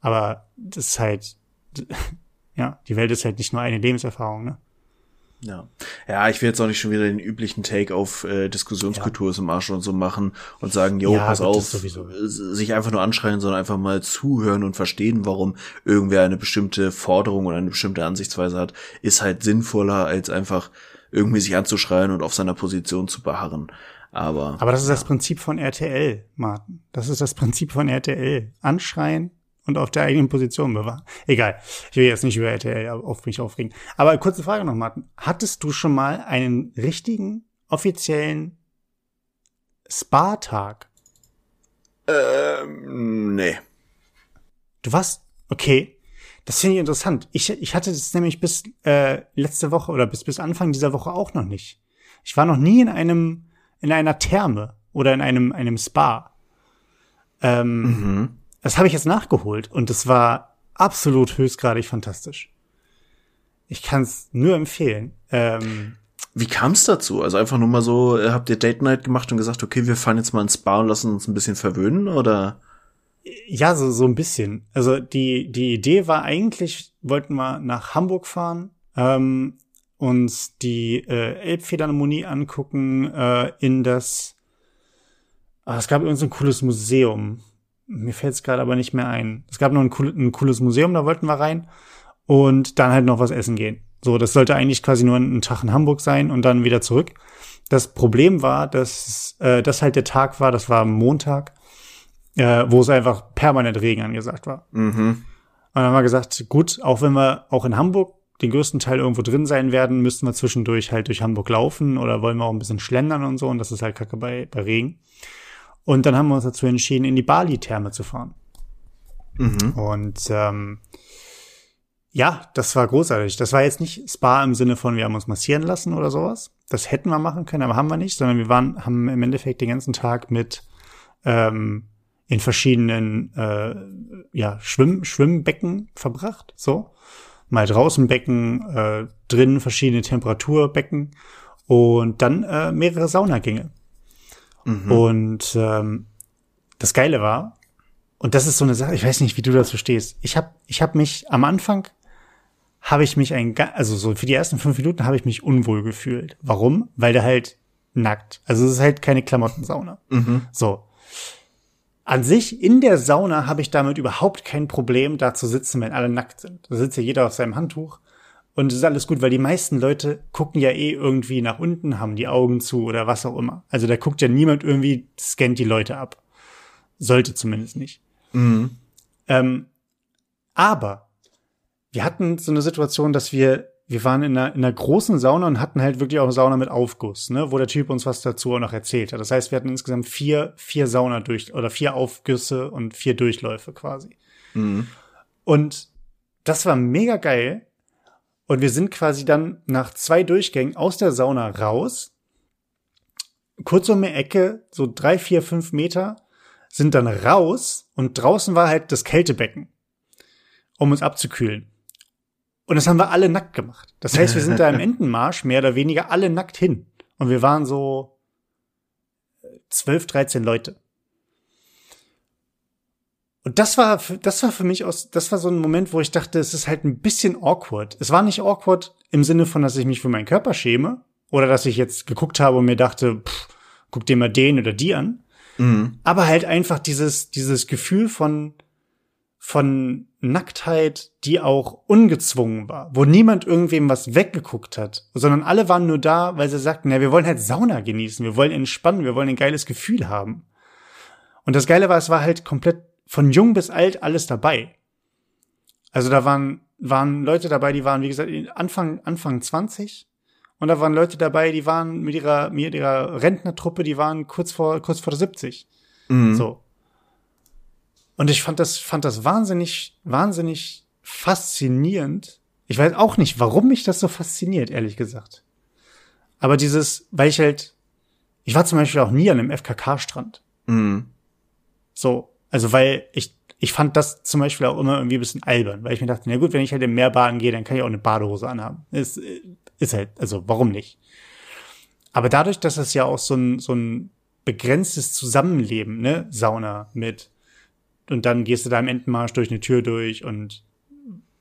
B: Aber das ist halt, <laughs> ja, die Welt ist halt nicht nur eine Lebenserfahrung, ne?
A: Ja. Ja, ich will jetzt auch nicht schon wieder den üblichen Take auf äh, Diskussionskultur ja. ist im Arsch und so machen und sagen, jo, ja, pass auf, sich einfach nur anschreien, sondern einfach mal zuhören und verstehen, warum irgendwer eine bestimmte Forderung oder eine bestimmte Ansichtsweise hat, ist halt sinnvoller, als einfach irgendwie sich anzuschreien und auf seiner Position zu beharren. Aber.
B: Aber das ist das Prinzip von RTL, Martin. Das ist das Prinzip von RTL. Anschreien, und auf der eigenen Position bewahren. Egal. Ich will jetzt nicht über RTL auf mich aufregen. Aber kurze Frage noch, Martin. Hattest du schon mal einen richtigen, offiziellen Spa-Tag?
A: Ähm, nee.
B: Du warst, okay. Das finde ich interessant. Ich, ich hatte das nämlich bis äh, letzte Woche oder bis, bis Anfang dieser Woche auch noch nicht. Ich war noch nie in einem, in einer Therme oder in einem, einem Spa. Ähm, mhm. Das habe ich jetzt nachgeholt und es war absolut höchstgradig fantastisch. Ich kann es nur empfehlen. Ähm,
A: Wie kam es dazu? Also einfach nur mal so, äh, habt ihr Date Night gemacht und gesagt, okay, wir fahren jetzt mal ins Spa und lassen uns ein bisschen verwöhnen, oder?
B: Ja, so, so ein bisschen. Also die, die Idee war eigentlich, wollten wir nach Hamburg fahren, ähm, uns die äh, Elbphilharmonie angucken, äh, in das, ah, es gab übrigens ein cooles Museum mir fällt es gerade aber nicht mehr ein. Es gab noch ein, cool, ein, cooles Museum, da wollten wir rein und dann halt noch was essen gehen. So, das sollte eigentlich quasi nur ein, Tag in Hamburg sein und dann wieder zurück. Das Problem war, dass äh, das halt der Tag war, das war Montag, äh, wo es einfach permanent Regen angesagt war. Mhm. Und dann haben wir gesagt, gut, auch wenn wir auch in Hamburg den größten Teil irgendwo drin sein werden, müssten wir zwischendurch halt durch Hamburg laufen oder wollen wir auch ein bisschen schlendern und so und das ist halt kacke bei, bei Regen. Und dann haben wir uns dazu entschieden, in die Bali-Therme zu fahren. Mhm. Und ähm, ja, das war großartig. Das war jetzt nicht Spa im Sinne von, wir haben uns massieren lassen oder sowas. Das hätten wir machen können, aber haben wir nicht, sondern wir waren, haben im Endeffekt den ganzen Tag mit ähm, in verschiedenen äh, ja, Schwimm Schwimmbecken verbracht. So. Mal draußen Becken, äh, drinnen verschiedene Temperaturbecken und dann äh, mehrere Saunagänge. Mhm. Und ähm, das Geile war, und das ist so eine Sache, ich weiß nicht, wie du dazu stehst. Ich habe ich hab mich am Anfang habe ich mich ein, also so für die ersten fünf Minuten habe ich mich unwohl gefühlt. Warum? Weil der halt nackt. Also es ist halt keine Klamottensauna. Mhm. So. An sich in der Sauna habe ich damit überhaupt kein Problem, da zu sitzen, wenn alle nackt sind. Da sitzt ja jeder auf seinem Handtuch und es ist alles gut, weil die meisten Leute gucken ja eh irgendwie nach unten, haben die Augen zu oder was auch immer. Also da guckt ja niemand irgendwie, scannt die Leute ab. Sollte zumindest nicht. Mhm. Ähm, aber wir hatten so eine Situation, dass wir, wir waren in einer, in einer großen Sauna und hatten halt wirklich auch eine Sauna mit Aufguss, ne, wo der Typ uns was dazu auch noch erzählt hat. Das heißt, wir hatten insgesamt vier, vier Sauna durch, oder vier Aufgüsse und vier Durchläufe quasi. Mhm. Und das war mega geil, und wir sind quasi dann nach zwei Durchgängen aus der Sauna raus, kurz um die Ecke, so drei, vier, fünf Meter, sind dann raus und draußen war halt das Kältebecken, um uns abzukühlen. Und das haben wir alle nackt gemacht. Das heißt, wir sind da im <laughs> Entenmarsch mehr oder weniger alle nackt hin. Und wir waren so zwölf, dreizehn Leute. Und das war, das war für mich aus, das war so ein Moment, wo ich dachte, es ist halt ein bisschen awkward. Es war nicht awkward im Sinne von, dass ich mich für meinen Körper schäme oder dass ich jetzt geguckt habe und mir dachte, pff, guck dir mal den oder die an. Mhm. Aber halt einfach dieses, dieses Gefühl von, von Nacktheit, die auch ungezwungen war, wo niemand irgendwem was weggeguckt hat, sondern alle waren nur da, weil sie sagten, ja, wir wollen halt Sauna genießen, wir wollen entspannen, wir wollen ein geiles Gefühl haben. Und das Geile war, es war halt komplett von jung bis alt alles dabei. Also da waren, waren Leute dabei, die waren, wie gesagt, Anfang, Anfang 20 Und da waren Leute dabei, die waren mit ihrer, mit ihrer Rentnertruppe, die waren kurz vor, kurz vor der 70.
A: Mhm.
B: So. Und ich fand das, fand das wahnsinnig, wahnsinnig faszinierend. Ich weiß auch nicht, warum mich das so fasziniert, ehrlich gesagt. Aber dieses, weil ich halt, ich war zum Beispiel auch nie an einem FKK-Strand.
A: Mhm.
B: So, also weil ich, ich fand das zum Beispiel auch immer irgendwie ein bisschen albern, weil ich mir dachte, na gut, wenn ich halt im Meer baden gehe, dann kann ich auch eine Badehose anhaben. Ist, ist halt, also warum nicht? Aber dadurch, dass es ja auch so ein, so ein begrenztes Zusammenleben, ne, Sauna mit, und dann gehst du da im Entenmarsch durch eine Tür durch und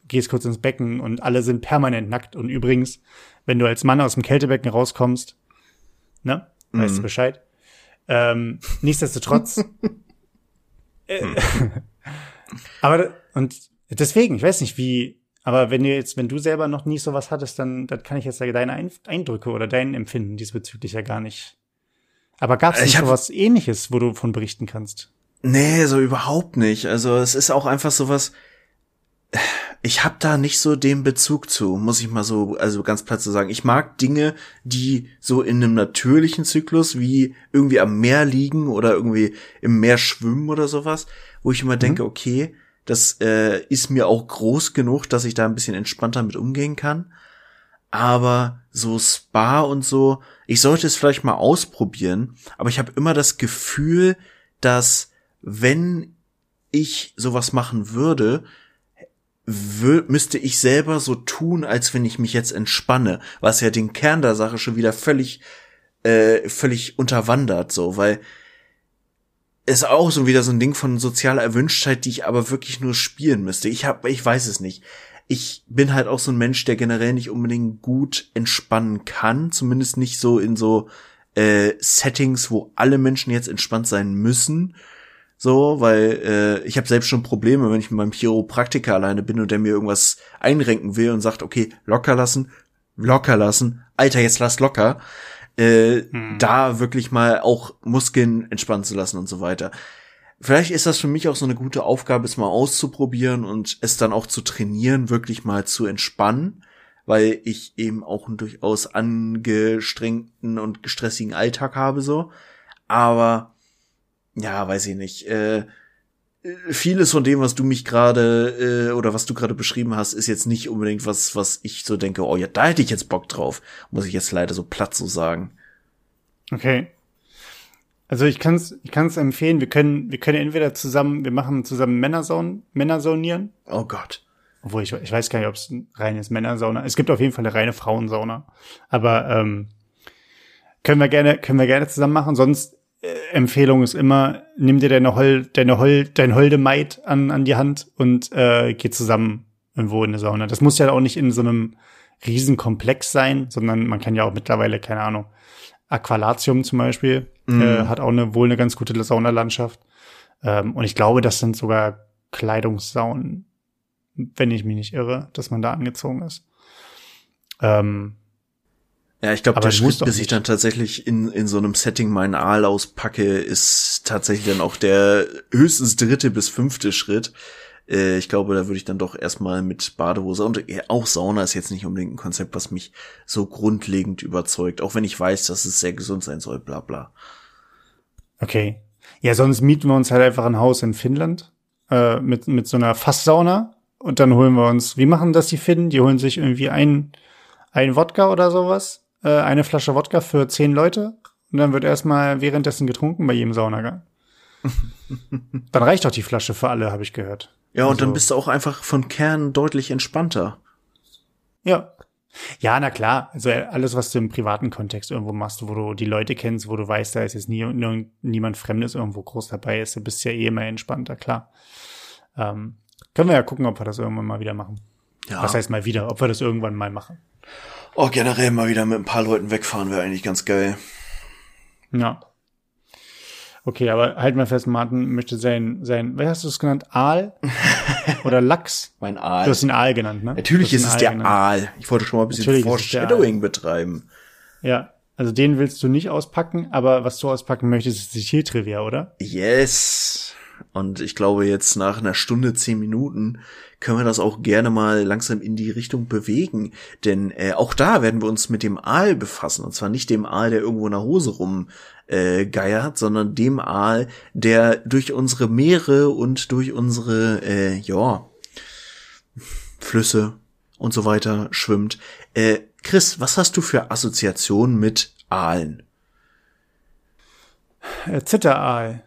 B: gehst kurz ins Becken und alle sind permanent nackt. Und übrigens, wenn du als Mann aus dem Kältebecken rauskommst, ne, weißt du Bescheid. Ähm, nichtsdestotrotz, <laughs> äh, <laughs> aber, und deswegen, ich weiß nicht, wie, aber wenn du jetzt, wenn du selber noch nie sowas hattest, dann, dann kann ich jetzt sagen, deine Ein- Eindrücke oder dein Empfinden diesbezüglich ja gar nicht. Aber gab es
A: hab-
B: sowas ähnliches, wo du von berichten kannst?
A: Nee, so überhaupt nicht. Also es ist auch einfach sowas. Ich habe da nicht so den Bezug zu, muss ich mal so, also ganz platt zu sagen. Ich mag Dinge, die so in einem natürlichen Zyklus wie irgendwie am Meer liegen oder irgendwie im Meer schwimmen oder sowas, wo ich immer denke, okay, das äh, ist mir auch groß genug, dass ich da ein bisschen entspannter mit umgehen kann. Aber so Spa und so, ich sollte es vielleicht mal ausprobieren, aber ich habe immer das Gefühl, dass wenn ich sowas machen würde, wür müsste ich selber so tun, als wenn ich mich jetzt entspanne, was ja den Kern der Sache schon wieder völlig, äh, völlig unterwandert, so, weil ist auch so wieder so ein Ding von sozialer Erwünschtheit, die ich aber wirklich nur spielen müsste. Ich hab, ich weiß es nicht. Ich bin halt auch so ein Mensch, der generell nicht unbedingt gut entspannen kann, zumindest nicht so in so äh, Settings, wo alle Menschen jetzt entspannt sein müssen. So, weil äh, ich habe selbst schon Probleme, wenn ich mit meinem Chiropraktiker alleine bin und der mir irgendwas einrenken will und sagt, okay, locker lassen, locker lassen, Alter, jetzt lass locker, äh, da wirklich mal auch Muskeln entspannen zu lassen und so weiter. Vielleicht ist das für mich auch so eine gute Aufgabe, es mal auszuprobieren und es dann auch zu trainieren, wirklich mal zu entspannen, weil ich eben auch einen durchaus angestrengten und gestressigen Alltag habe so. Aber ja, weiß ich nicht. Äh, vieles von dem, was du mich gerade äh, oder was du gerade beschrieben hast, ist jetzt nicht unbedingt was, was ich so denke, oh ja, da hätte ich jetzt Bock drauf. Muss ich jetzt leider so platt so sagen.
B: Okay. Also ich kann es ich kann's empfehlen, wir können, wir können entweder zusammen, wir machen zusammen Männersaun, Männersaunieren.
A: Oh Gott.
B: Obwohl ich, ich weiß gar nicht, ob es ein reines Männersauna. Es gibt auf jeden Fall eine reine Frauensauna. Aber ähm, können wir gerne, können wir gerne zusammen machen. Sonst äh, Empfehlung ist immer, nimm dir deine Hol, deine Hol, dein Holde Maid an, an die Hand und äh, geh zusammen irgendwo in eine Sauna. Das muss ja auch nicht in so einem Riesenkomplex sein, sondern man kann ja auch mittlerweile, keine Ahnung, Aqualatium zum Beispiel, äh, hat auch eine, wohl eine ganz gute Saunalandschaft. Ähm, und ich glaube, das sind sogar Kleidungssaunen, wenn ich mich nicht irre, dass man da angezogen ist. Ähm,
A: Ja, ich glaube, der Schritt, bis ich dann tatsächlich in, in so einem Setting meinen Aal auspacke, ist tatsächlich dann auch der höchstens dritte bis fünfte Schritt. Äh, ich glaube, da würde ich dann doch erstmal mit Badehose und auch Sauna ist jetzt nicht unbedingt ein Konzept, was mich so grundlegend überzeugt, auch wenn ich weiß, dass es sehr gesund sein soll, bla bla.
B: okay. Ja, sonst mieten wir uns halt einfach ein Haus in Finnland äh, mit, mit so einer Fasssauna und dann holen wir uns, wie machen das die Finnen? Die holen sich irgendwie ein, ein Wodka oder sowas, äh, eine Flasche Wodka für zehn Leute und dann wird erstmal währenddessen getrunken bei jedem Saunagang. <laughs> dann reicht doch die Flasche für alle, habe ich gehört.
A: Ja, und
B: Also-
A: dann bist du auch einfach von Kern deutlich entspannter.
B: Ja. Ja, na klar. Also alles, was du im privaten Kontext irgendwo machst, wo du die Leute kennst, wo du weißt, da ist jetzt nie, nirg- niemand Fremdes irgendwo groß dabei ist, du bist ja eh immer entspannter, klar. Ähm, können wir ja gucken, ob wir das irgendwann mal wieder machen.
A: Ja.
B: Was heißt mal wieder, ob wir das irgendwann mal machen.
A: Oh, generell mal wieder mit ein paar Leuten wegfahren wäre eigentlich ganz geil.
B: Ja. Okay, aber halt mal fest, Martin möchte sein, sein, was hast du es genannt? Aal? <laughs> Oder Lachs?
A: Mein
B: Du
A: Aal.
B: hast ihn Aal genannt, ne?
A: Natürlich
B: Du
A: ist es
B: Aal
A: der
B: genannt.
A: Aal. Ich wollte schon mal ein bisschen
B: Natürlich
A: Foreshadowing betreiben.
B: Ja. Also den willst du nicht auspacken, aber was du auspacken möchtest, ist die Tiertrivia, oder?
A: Yes. Und ich glaube, jetzt nach einer Stunde, zehn Minuten können wir das auch gerne mal langsam in die Richtung bewegen. Denn äh, auch da werden wir uns mit dem Aal befassen. Und zwar nicht dem Aal, der irgendwo in der Hose rum äh, geiert, sondern dem Aal, der durch unsere Meere und durch unsere, äh, ja, Flüsse und so weiter schwimmt. Äh, Chris, was hast du für Assoziationen mit Aalen?
B: Äh, Zitteraal.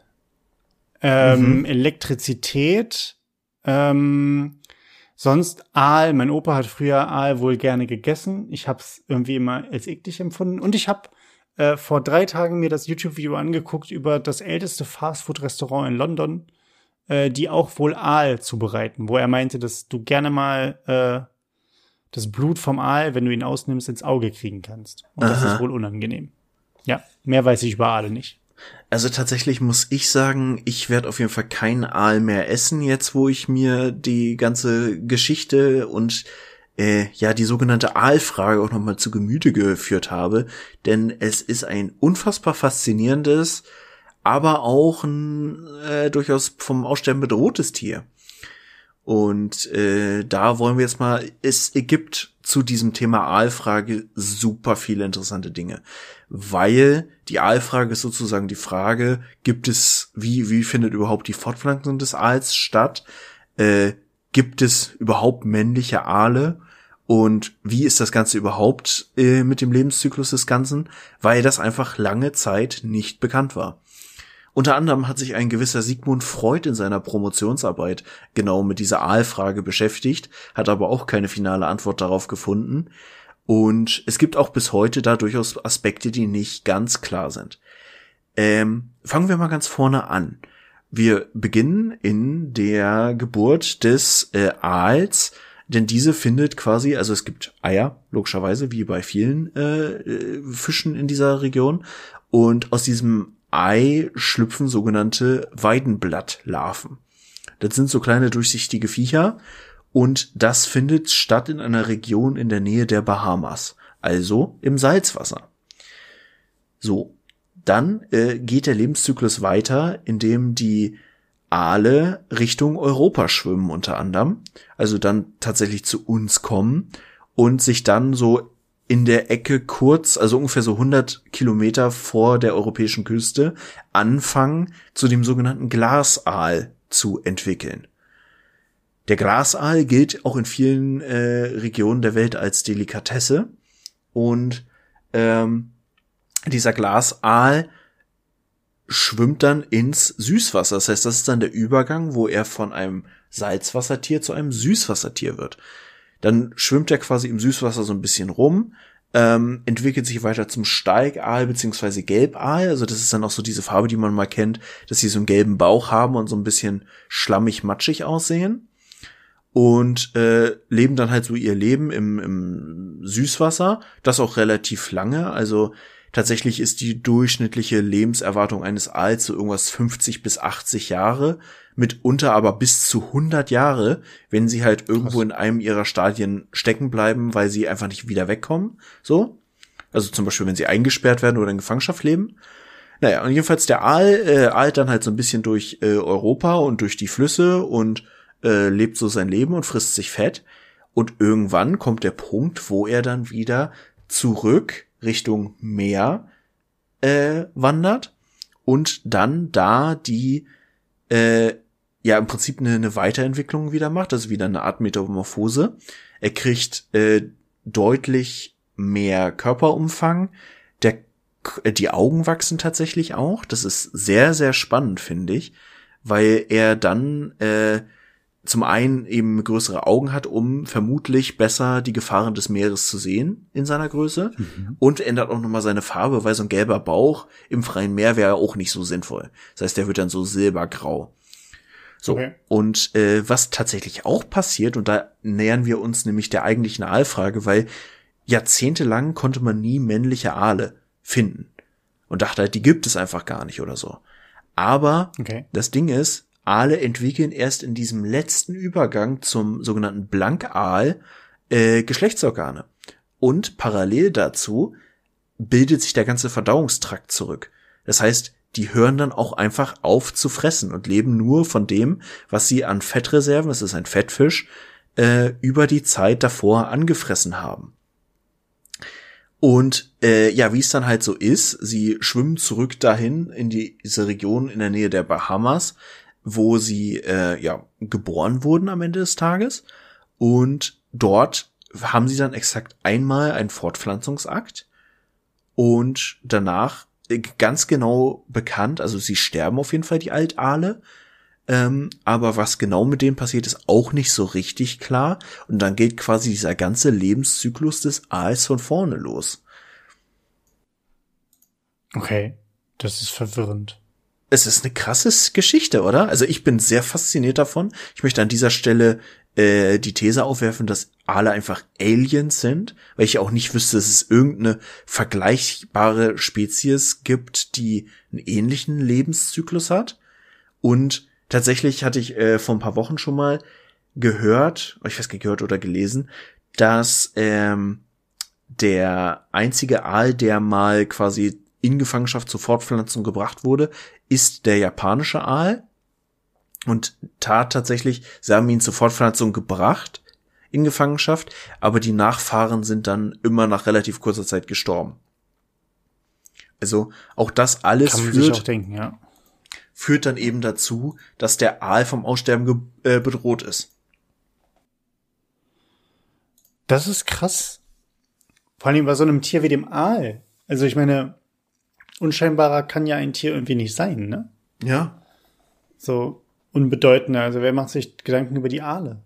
B: Ähm, mhm. Elektrizität. Ähm, sonst Aal. Mein Opa hat früher Aal wohl gerne gegessen. Ich habe es irgendwie immer als eklig empfunden. Und ich habe äh, vor drei Tagen mir das YouTube-Video angeguckt über das älteste Fastfood-Restaurant in London, äh, die auch wohl Aal zubereiten, wo er meinte, dass du gerne mal äh, das Blut vom Aal, wenn du ihn ausnimmst, ins Auge kriegen kannst. Und Aha. das ist wohl unangenehm. Ja, mehr weiß ich über Aale nicht.
A: Also tatsächlich muss ich sagen, ich werde auf jeden Fall keinen Aal mehr essen, jetzt wo ich mir die ganze Geschichte und äh, ja die sogenannte Aalfrage auch nochmal zu Gemüte geführt habe. Denn es ist ein unfassbar faszinierendes, aber auch ein äh, durchaus vom Aussterben bedrohtes Tier. Und äh, da wollen wir jetzt mal, es gibt zu diesem Thema Aalfrage super viele interessante Dinge, weil die Aalfrage ist sozusagen die Frage, gibt es, wie, wie findet überhaupt die Fortpflanzung des Aals statt? Äh, gibt es überhaupt männliche Aale? Und wie ist das Ganze überhaupt äh, mit dem Lebenszyklus des Ganzen? Weil das einfach lange Zeit nicht bekannt war. Unter anderem hat sich ein gewisser Sigmund Freud in seiner Promotionsarbeit genau mit dieser Aalfrage beschäftigt, hat aber auch keine finale Antwort darauf gefunden. Und es gibt auch bis heute da durchaus Aspekte, die nicht ganz klar sind. Ähm, fangen wir mal ganz vorne an. Wir beginnen in der Geburt des äh, Aals, denn diese findet quasi, also es gibt Eier, logischerweise, wie bei vielen äh, äh Fischen in dieser Region. Und aus diesem Ei schlüpfen sogenannte Weidenblattlarven. Das sind so kleine durchsichtige Viecher und das findet statt in einer Region in der Nähe der Bahamas, also im Salzwasser. So, dann äh, geht der Lebenszyklus weiter, indem die Aale Richtung Europa schwimmen unter anderem, also dann tatsächlich zu uns kommen und sich dann so in der Ecke kurz, also ungefähr so 100 Kilometer vor der europäischen Küste, anfangen, zu dem sogenannten Glasaal zu entwickeln. Der Glasaal gilt auch in vielen äh, Regionen der Welt als Delikatesse und ähm, dieser Glasaal schwimmt dann ins Süßwasser. Das heißt, das ist dann der Übergang, wo er von einem Salzwassertier zu einem Süßwassertier wird. Dann schwimmt er quasi im Süßwasser so ein bisschen rum, ähm, entwickelt sich weiter zum Steigaal beziehungsweise Gelbaal. Also das ist dann auch so diese Farbe, die man mal kennt, dass sie so einen gelben Bauch haben und so ein bisschen schlammig matschig aussehen. Und äh, leben dann halt so ihr Leben im, im Süßwasser, das auch relativ lange. Also tatsächlich ist die durchschnittliche Lebenserwartung eines Aals so irgendwas 50 bis 80 Jahre mitunter aber bis zu 100 Jahre, wenn sie halt irgendwo Krass. in einem ihrer Stadien stecken bleiben, weil sie einfach nicht wieder wegkommen. So. Also zum Beispiel, wenn sie eingesperrt werden oder in Gefangenschaft leben. Naja, und jedenfalls der Aal äh, eilt dann halt so ein bisschen durch äh, Europa und durch die Flüsse und äh, lebt so sein Leben und frisst sich fett. Und irgendwann kommt der Punkt, wo er dann wieder zurück Richtung Meer äh, wandert und dann da die äh, ja im Prinzip eine, eine Weiterentwicklung wieder macht, also wieder eine Art Metamorphose. Er kriegt äh, deutlich mehr Körperumfang. Der, äh, die Augen wachsen tatsächlich auch. Das ist sehr, sehr spannend, finde ich, weil er dann äh, zum einen eben größere Augen hat, um vermutlich besser die Gefahren des Meeres zu sehen in seiner Größe mhm. und ändert auch nochmal seine Farbe, weil so ein gelber Bauch im freien Meer wäre auch nicht so sinnvoll. Das heißt, der wird dann so silbergrau. So. Okay. Und äh, was tatsächlich auch passiert, und da nähern wir uns nämlich der eigentlichen Aalfrage, weil jahrzehntelang konnte man nie männliche Aale finden. Und dachte halt, die gibt es einfach gar nicht oder so. Aber okay. das Ding ist, Aale entwickeln erst in diesem letzten Übergang zum sogenannten Blankaal äh, Geschlechtsorgane. Und parallel dazu bildet sich der ganze Verdauungstrakt zurück. Das heißt, die hören dann auch einfach auf zu fressen und leben nur von dem, was sie an Fettreserven, es ist ein Fettfisch, äh, über die Zeit davor angefressen haben. Und äh, ja, wie es dann halt so ist, sie schwimmen zurück dahin in die, diese Region in der Nähe der Bahamas, wo sie äh, ja geboren wurden am Ende des Tages. Und dort haben sie dann exakt einmal einen Fortpflanzungsakt und danach ganz genau bekannt, also sie sterben auf jeden Fall die Altale, ähm, aber was genau mit denen passiert, ist auch nicht so richtig klar. Und dann geht quasi dieser ganze Lebenszyklus des Aals von vorne los.
B: Okay, das ist verwirrend.
A: Es ist eine krasse Geschichte, oder? Also ich bin sehr fasziniert davon. Ich möchte an dieser Stelle äh, die These aufwerfen, dass Aale einfach Aliens sind, weil ich auch nicht wüsste, dass es irgendeine vergleichbare Spezies gibt, die einen ähnlichen Lebenszyklus hat. Und tatsächlich hatte ich äh, vor ein paar Wochen schon mal gehört, ich weiß nicht, gehört oder gelesen, dass ähm, der einzige Aal, der mal quasi in Gefangenschaft zur Fortpflanzung gebracht wurde, ist der japanische Aal. Und tat tatsächlich, sie haben ihn zur Fortpflanzung gebracht in Gefangenschaft, aber die Nachfahren sind dann immer nach relativ kurzer Zeit gestorben. Also auch das alles führt,
B: auch denken, ja.
A: führt dann eben dazu, dass der Aal vom Aussterben äh, bedroht ist.
B: Das ist krass. Vor allem bei so einem Tier wie dem Aal. Also ich meine, unscheinbarer kann ja ein Tier irgendwie nicht sein, ne?
A: Ja.
B: So unbedeutender. Also wer macht sich Gedanken über die Aale?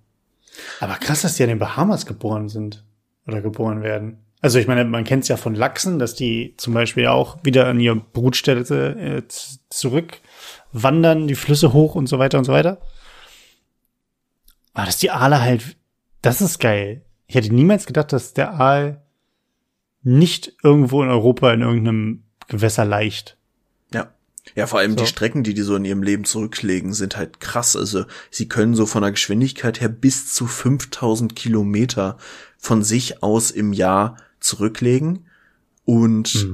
B: Aber krass, dass die an den Bahamas geboren sind. Oder geboren werden. Also ich meine, man kennt es ja von Lachsen, dass die zum Beispiel auch wieder an ihre Brutstätte äh, zurückwandern, die Flüsse hoch und so weiter und so weiter. Aber dass die Aale halt, das ist geil. Ich hätte niemals gedacht, dass der Aal nicht irgendwo in Europa in irgendeinem Gewässer leicht.
A: Ja. Ja, vor allem
B: So.
A: die Strecken, die die so in ihrem Leben zurücklegen, sind halt krass. Also sie können so von der Geschwindigkeit her bis zu 5000 Kilometer von sich aus im Jahr zurücklegen und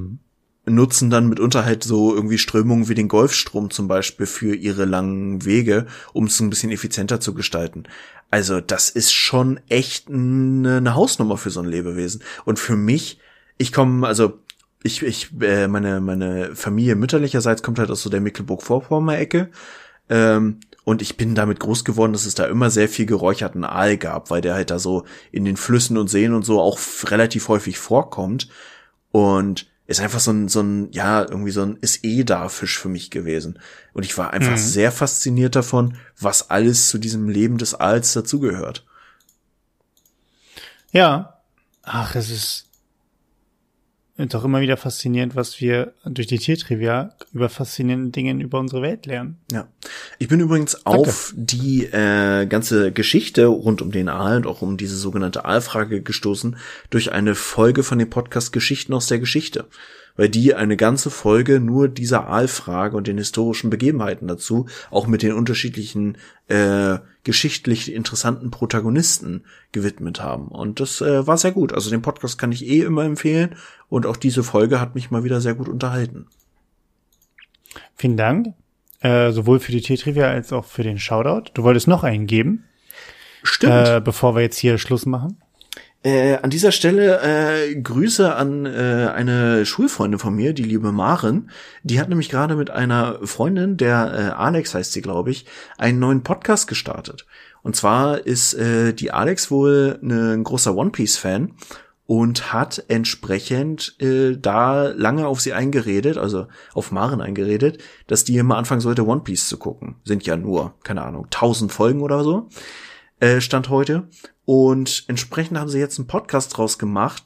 A: nutzen dann mitunter halt so irgendwie Strömungen wie den Golfstrom zum Beispiel für ihre langen Wege, um es ein bisschen effizienter zu gestalten. Also das ist schon echt eine, eine Hausnummer für so ein Lebewesen. Und für mich, ich komme, also ich, ich, äh, meine, meine Familie mütterlicherseits kommt halt aus so der Mecklenburg-Vorpommern-Ecke. Ähm, und ich bin damit groß geworden, dass es da immer sehr viel geräucherten Aal gab, weil der halt da so in den Flüssen und Seen und so auch relativ häufig vorkommt. Und ist einfach so ein, so ein, ja, irgendwie so ein ist eh da Fisch für mich gewesen. Und ich war einfach sehr fasziniert davon, was alles zu diesem Leben des Aals dazugehört.
B: Ja. Ach, es ist doch immer wieder faszinierend, was wir durch die Tiertrivia über faszinierende Dinge über unsere Welt lernen.
A: Ja. Ich bin übrigens auf die äh, ganze Geschichte rund um den Aal und auch um diese sogenannte Aalfrage gestoßen durch eine Folge von dem Podcast Geschichten aus der Geschichte. Weil die eine ganze Folge nur dieser Aalfrage und den historischen Begebenheiten dazu, auch mit den unterschiedlichen äh, geschichtlich interessanten Protagonisten gewidmet haben. Und das äh, war sehr gut. Also den Podcast kann ich eh immer empfehlen. Und auch diese Folge hat mich mal wieder sehr gut unterhalten.
B: Vielen Dank. Äh, sowohl für die Tiertrivia als auch für den Shoutout. Du wolltest noch einen geben,
A: Stimmt.
B: äh, bevor wir jetzt hier Schluss machen.
A: Äh, an dieser Stelle äh, Grüße an äh, eine Schulfreundin von mir, die liebe Maren. Die hat nämlich gerade mit einer Freundin, der äh, Alex heißt sie, glaube ich, einen neuen Podcast gestartet. Und zwar ist äh, die Alex wohl ne, ein großer One Piece Fan und hat entsprechend äh, da lange auf sie eingeredet, also auf Maren eingeredet, dass die immer anfangen sollte, One Piece zu gucken. Sind ja nur, keine Ahnung, tausend Folgen oder so äh, Stand heute. Und entsprechend haben sie jetzt einen Podcast draus gemacht,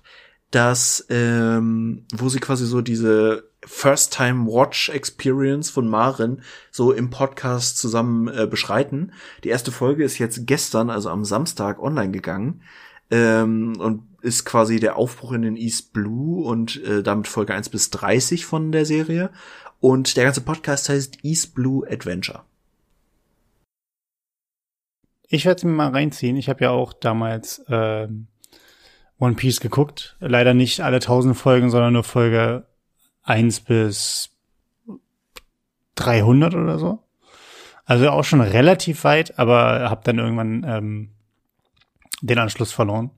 A: dass, ähm, wo sie quasi so diese First-Time-Watch-Experience von Maren so im Podcast zusammen äh, beschreiten. Die erste Folge ist jetzt gestern, also am Samstag, online gegangen. Ähm, und ist quasi der Aufbruch in den East Blue und äh, damit Folge 1 bis 30 von der Serie. Und der ganze Podcast heißt East Blue Adventure.
B: Ich werde es mir mal reinziehen. Ich habe ja auch damals ähm, One Piece geguckt. Leider nicht alle tausend Folgen, sondern nur Folge eins bis 300 oder so. Also auch schon relativ weit, aber habe dann irgendwann ähm, den Anschluss verloren.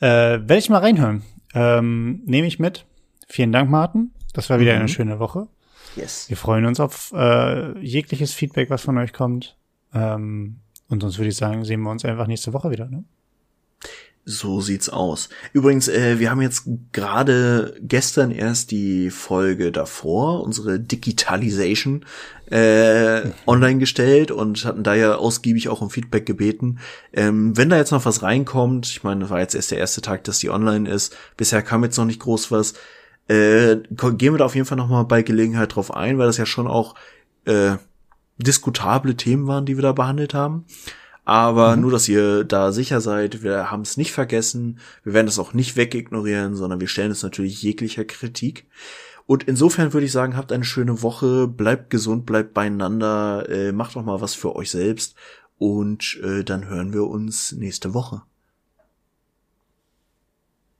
B: Äh, Werde ich mal reinhören. Ähm, Nehme ich mit. Vielen Dank, Martin. Das war wieder mhm. eine schöne Woche.
A: Yes.
B: Wir freuen uns auf äh, jegliches Feedback, was von euch kommt. Ähm, und sonst würde ich sagen, sehen wir uns einfach nächste Woche wieder. Ne?
A: So sieht's aus. Übrigens, äh, wir haben jetzt gerade gestern erst die Folge davor, unsere Digitalisation, äh, <laughs> online gestellt und hatten da ja ausgiebig auch um Feedback gebeten. Ähm, wenn da jetzt noch was reinkommt, ich meine, das war jetzt erst der erste Tag, dass die online ist. Bisher kam jetzt noch nicht groß was. Äh, gehen wir da auf jeden Fall noch mal bei Gelegenheit drauf ein, weil das ja schon auch äh, diskutable Themen waren, die wir da behandelt haben. Aber mhm. nur, dass ihr da sicher seid, wir haben es nicht vergessen. Wir werden es auch nicht wegignorieren, sondern wir stellen es natürlich jeglicher Kritik. Und insofern würde ich sagen, habt eine schöne Woche, bleibt gesund, bleibt beieinander, äh, macht doch mal was für euch selbst und äh, dann hören wir uns nächste Woche.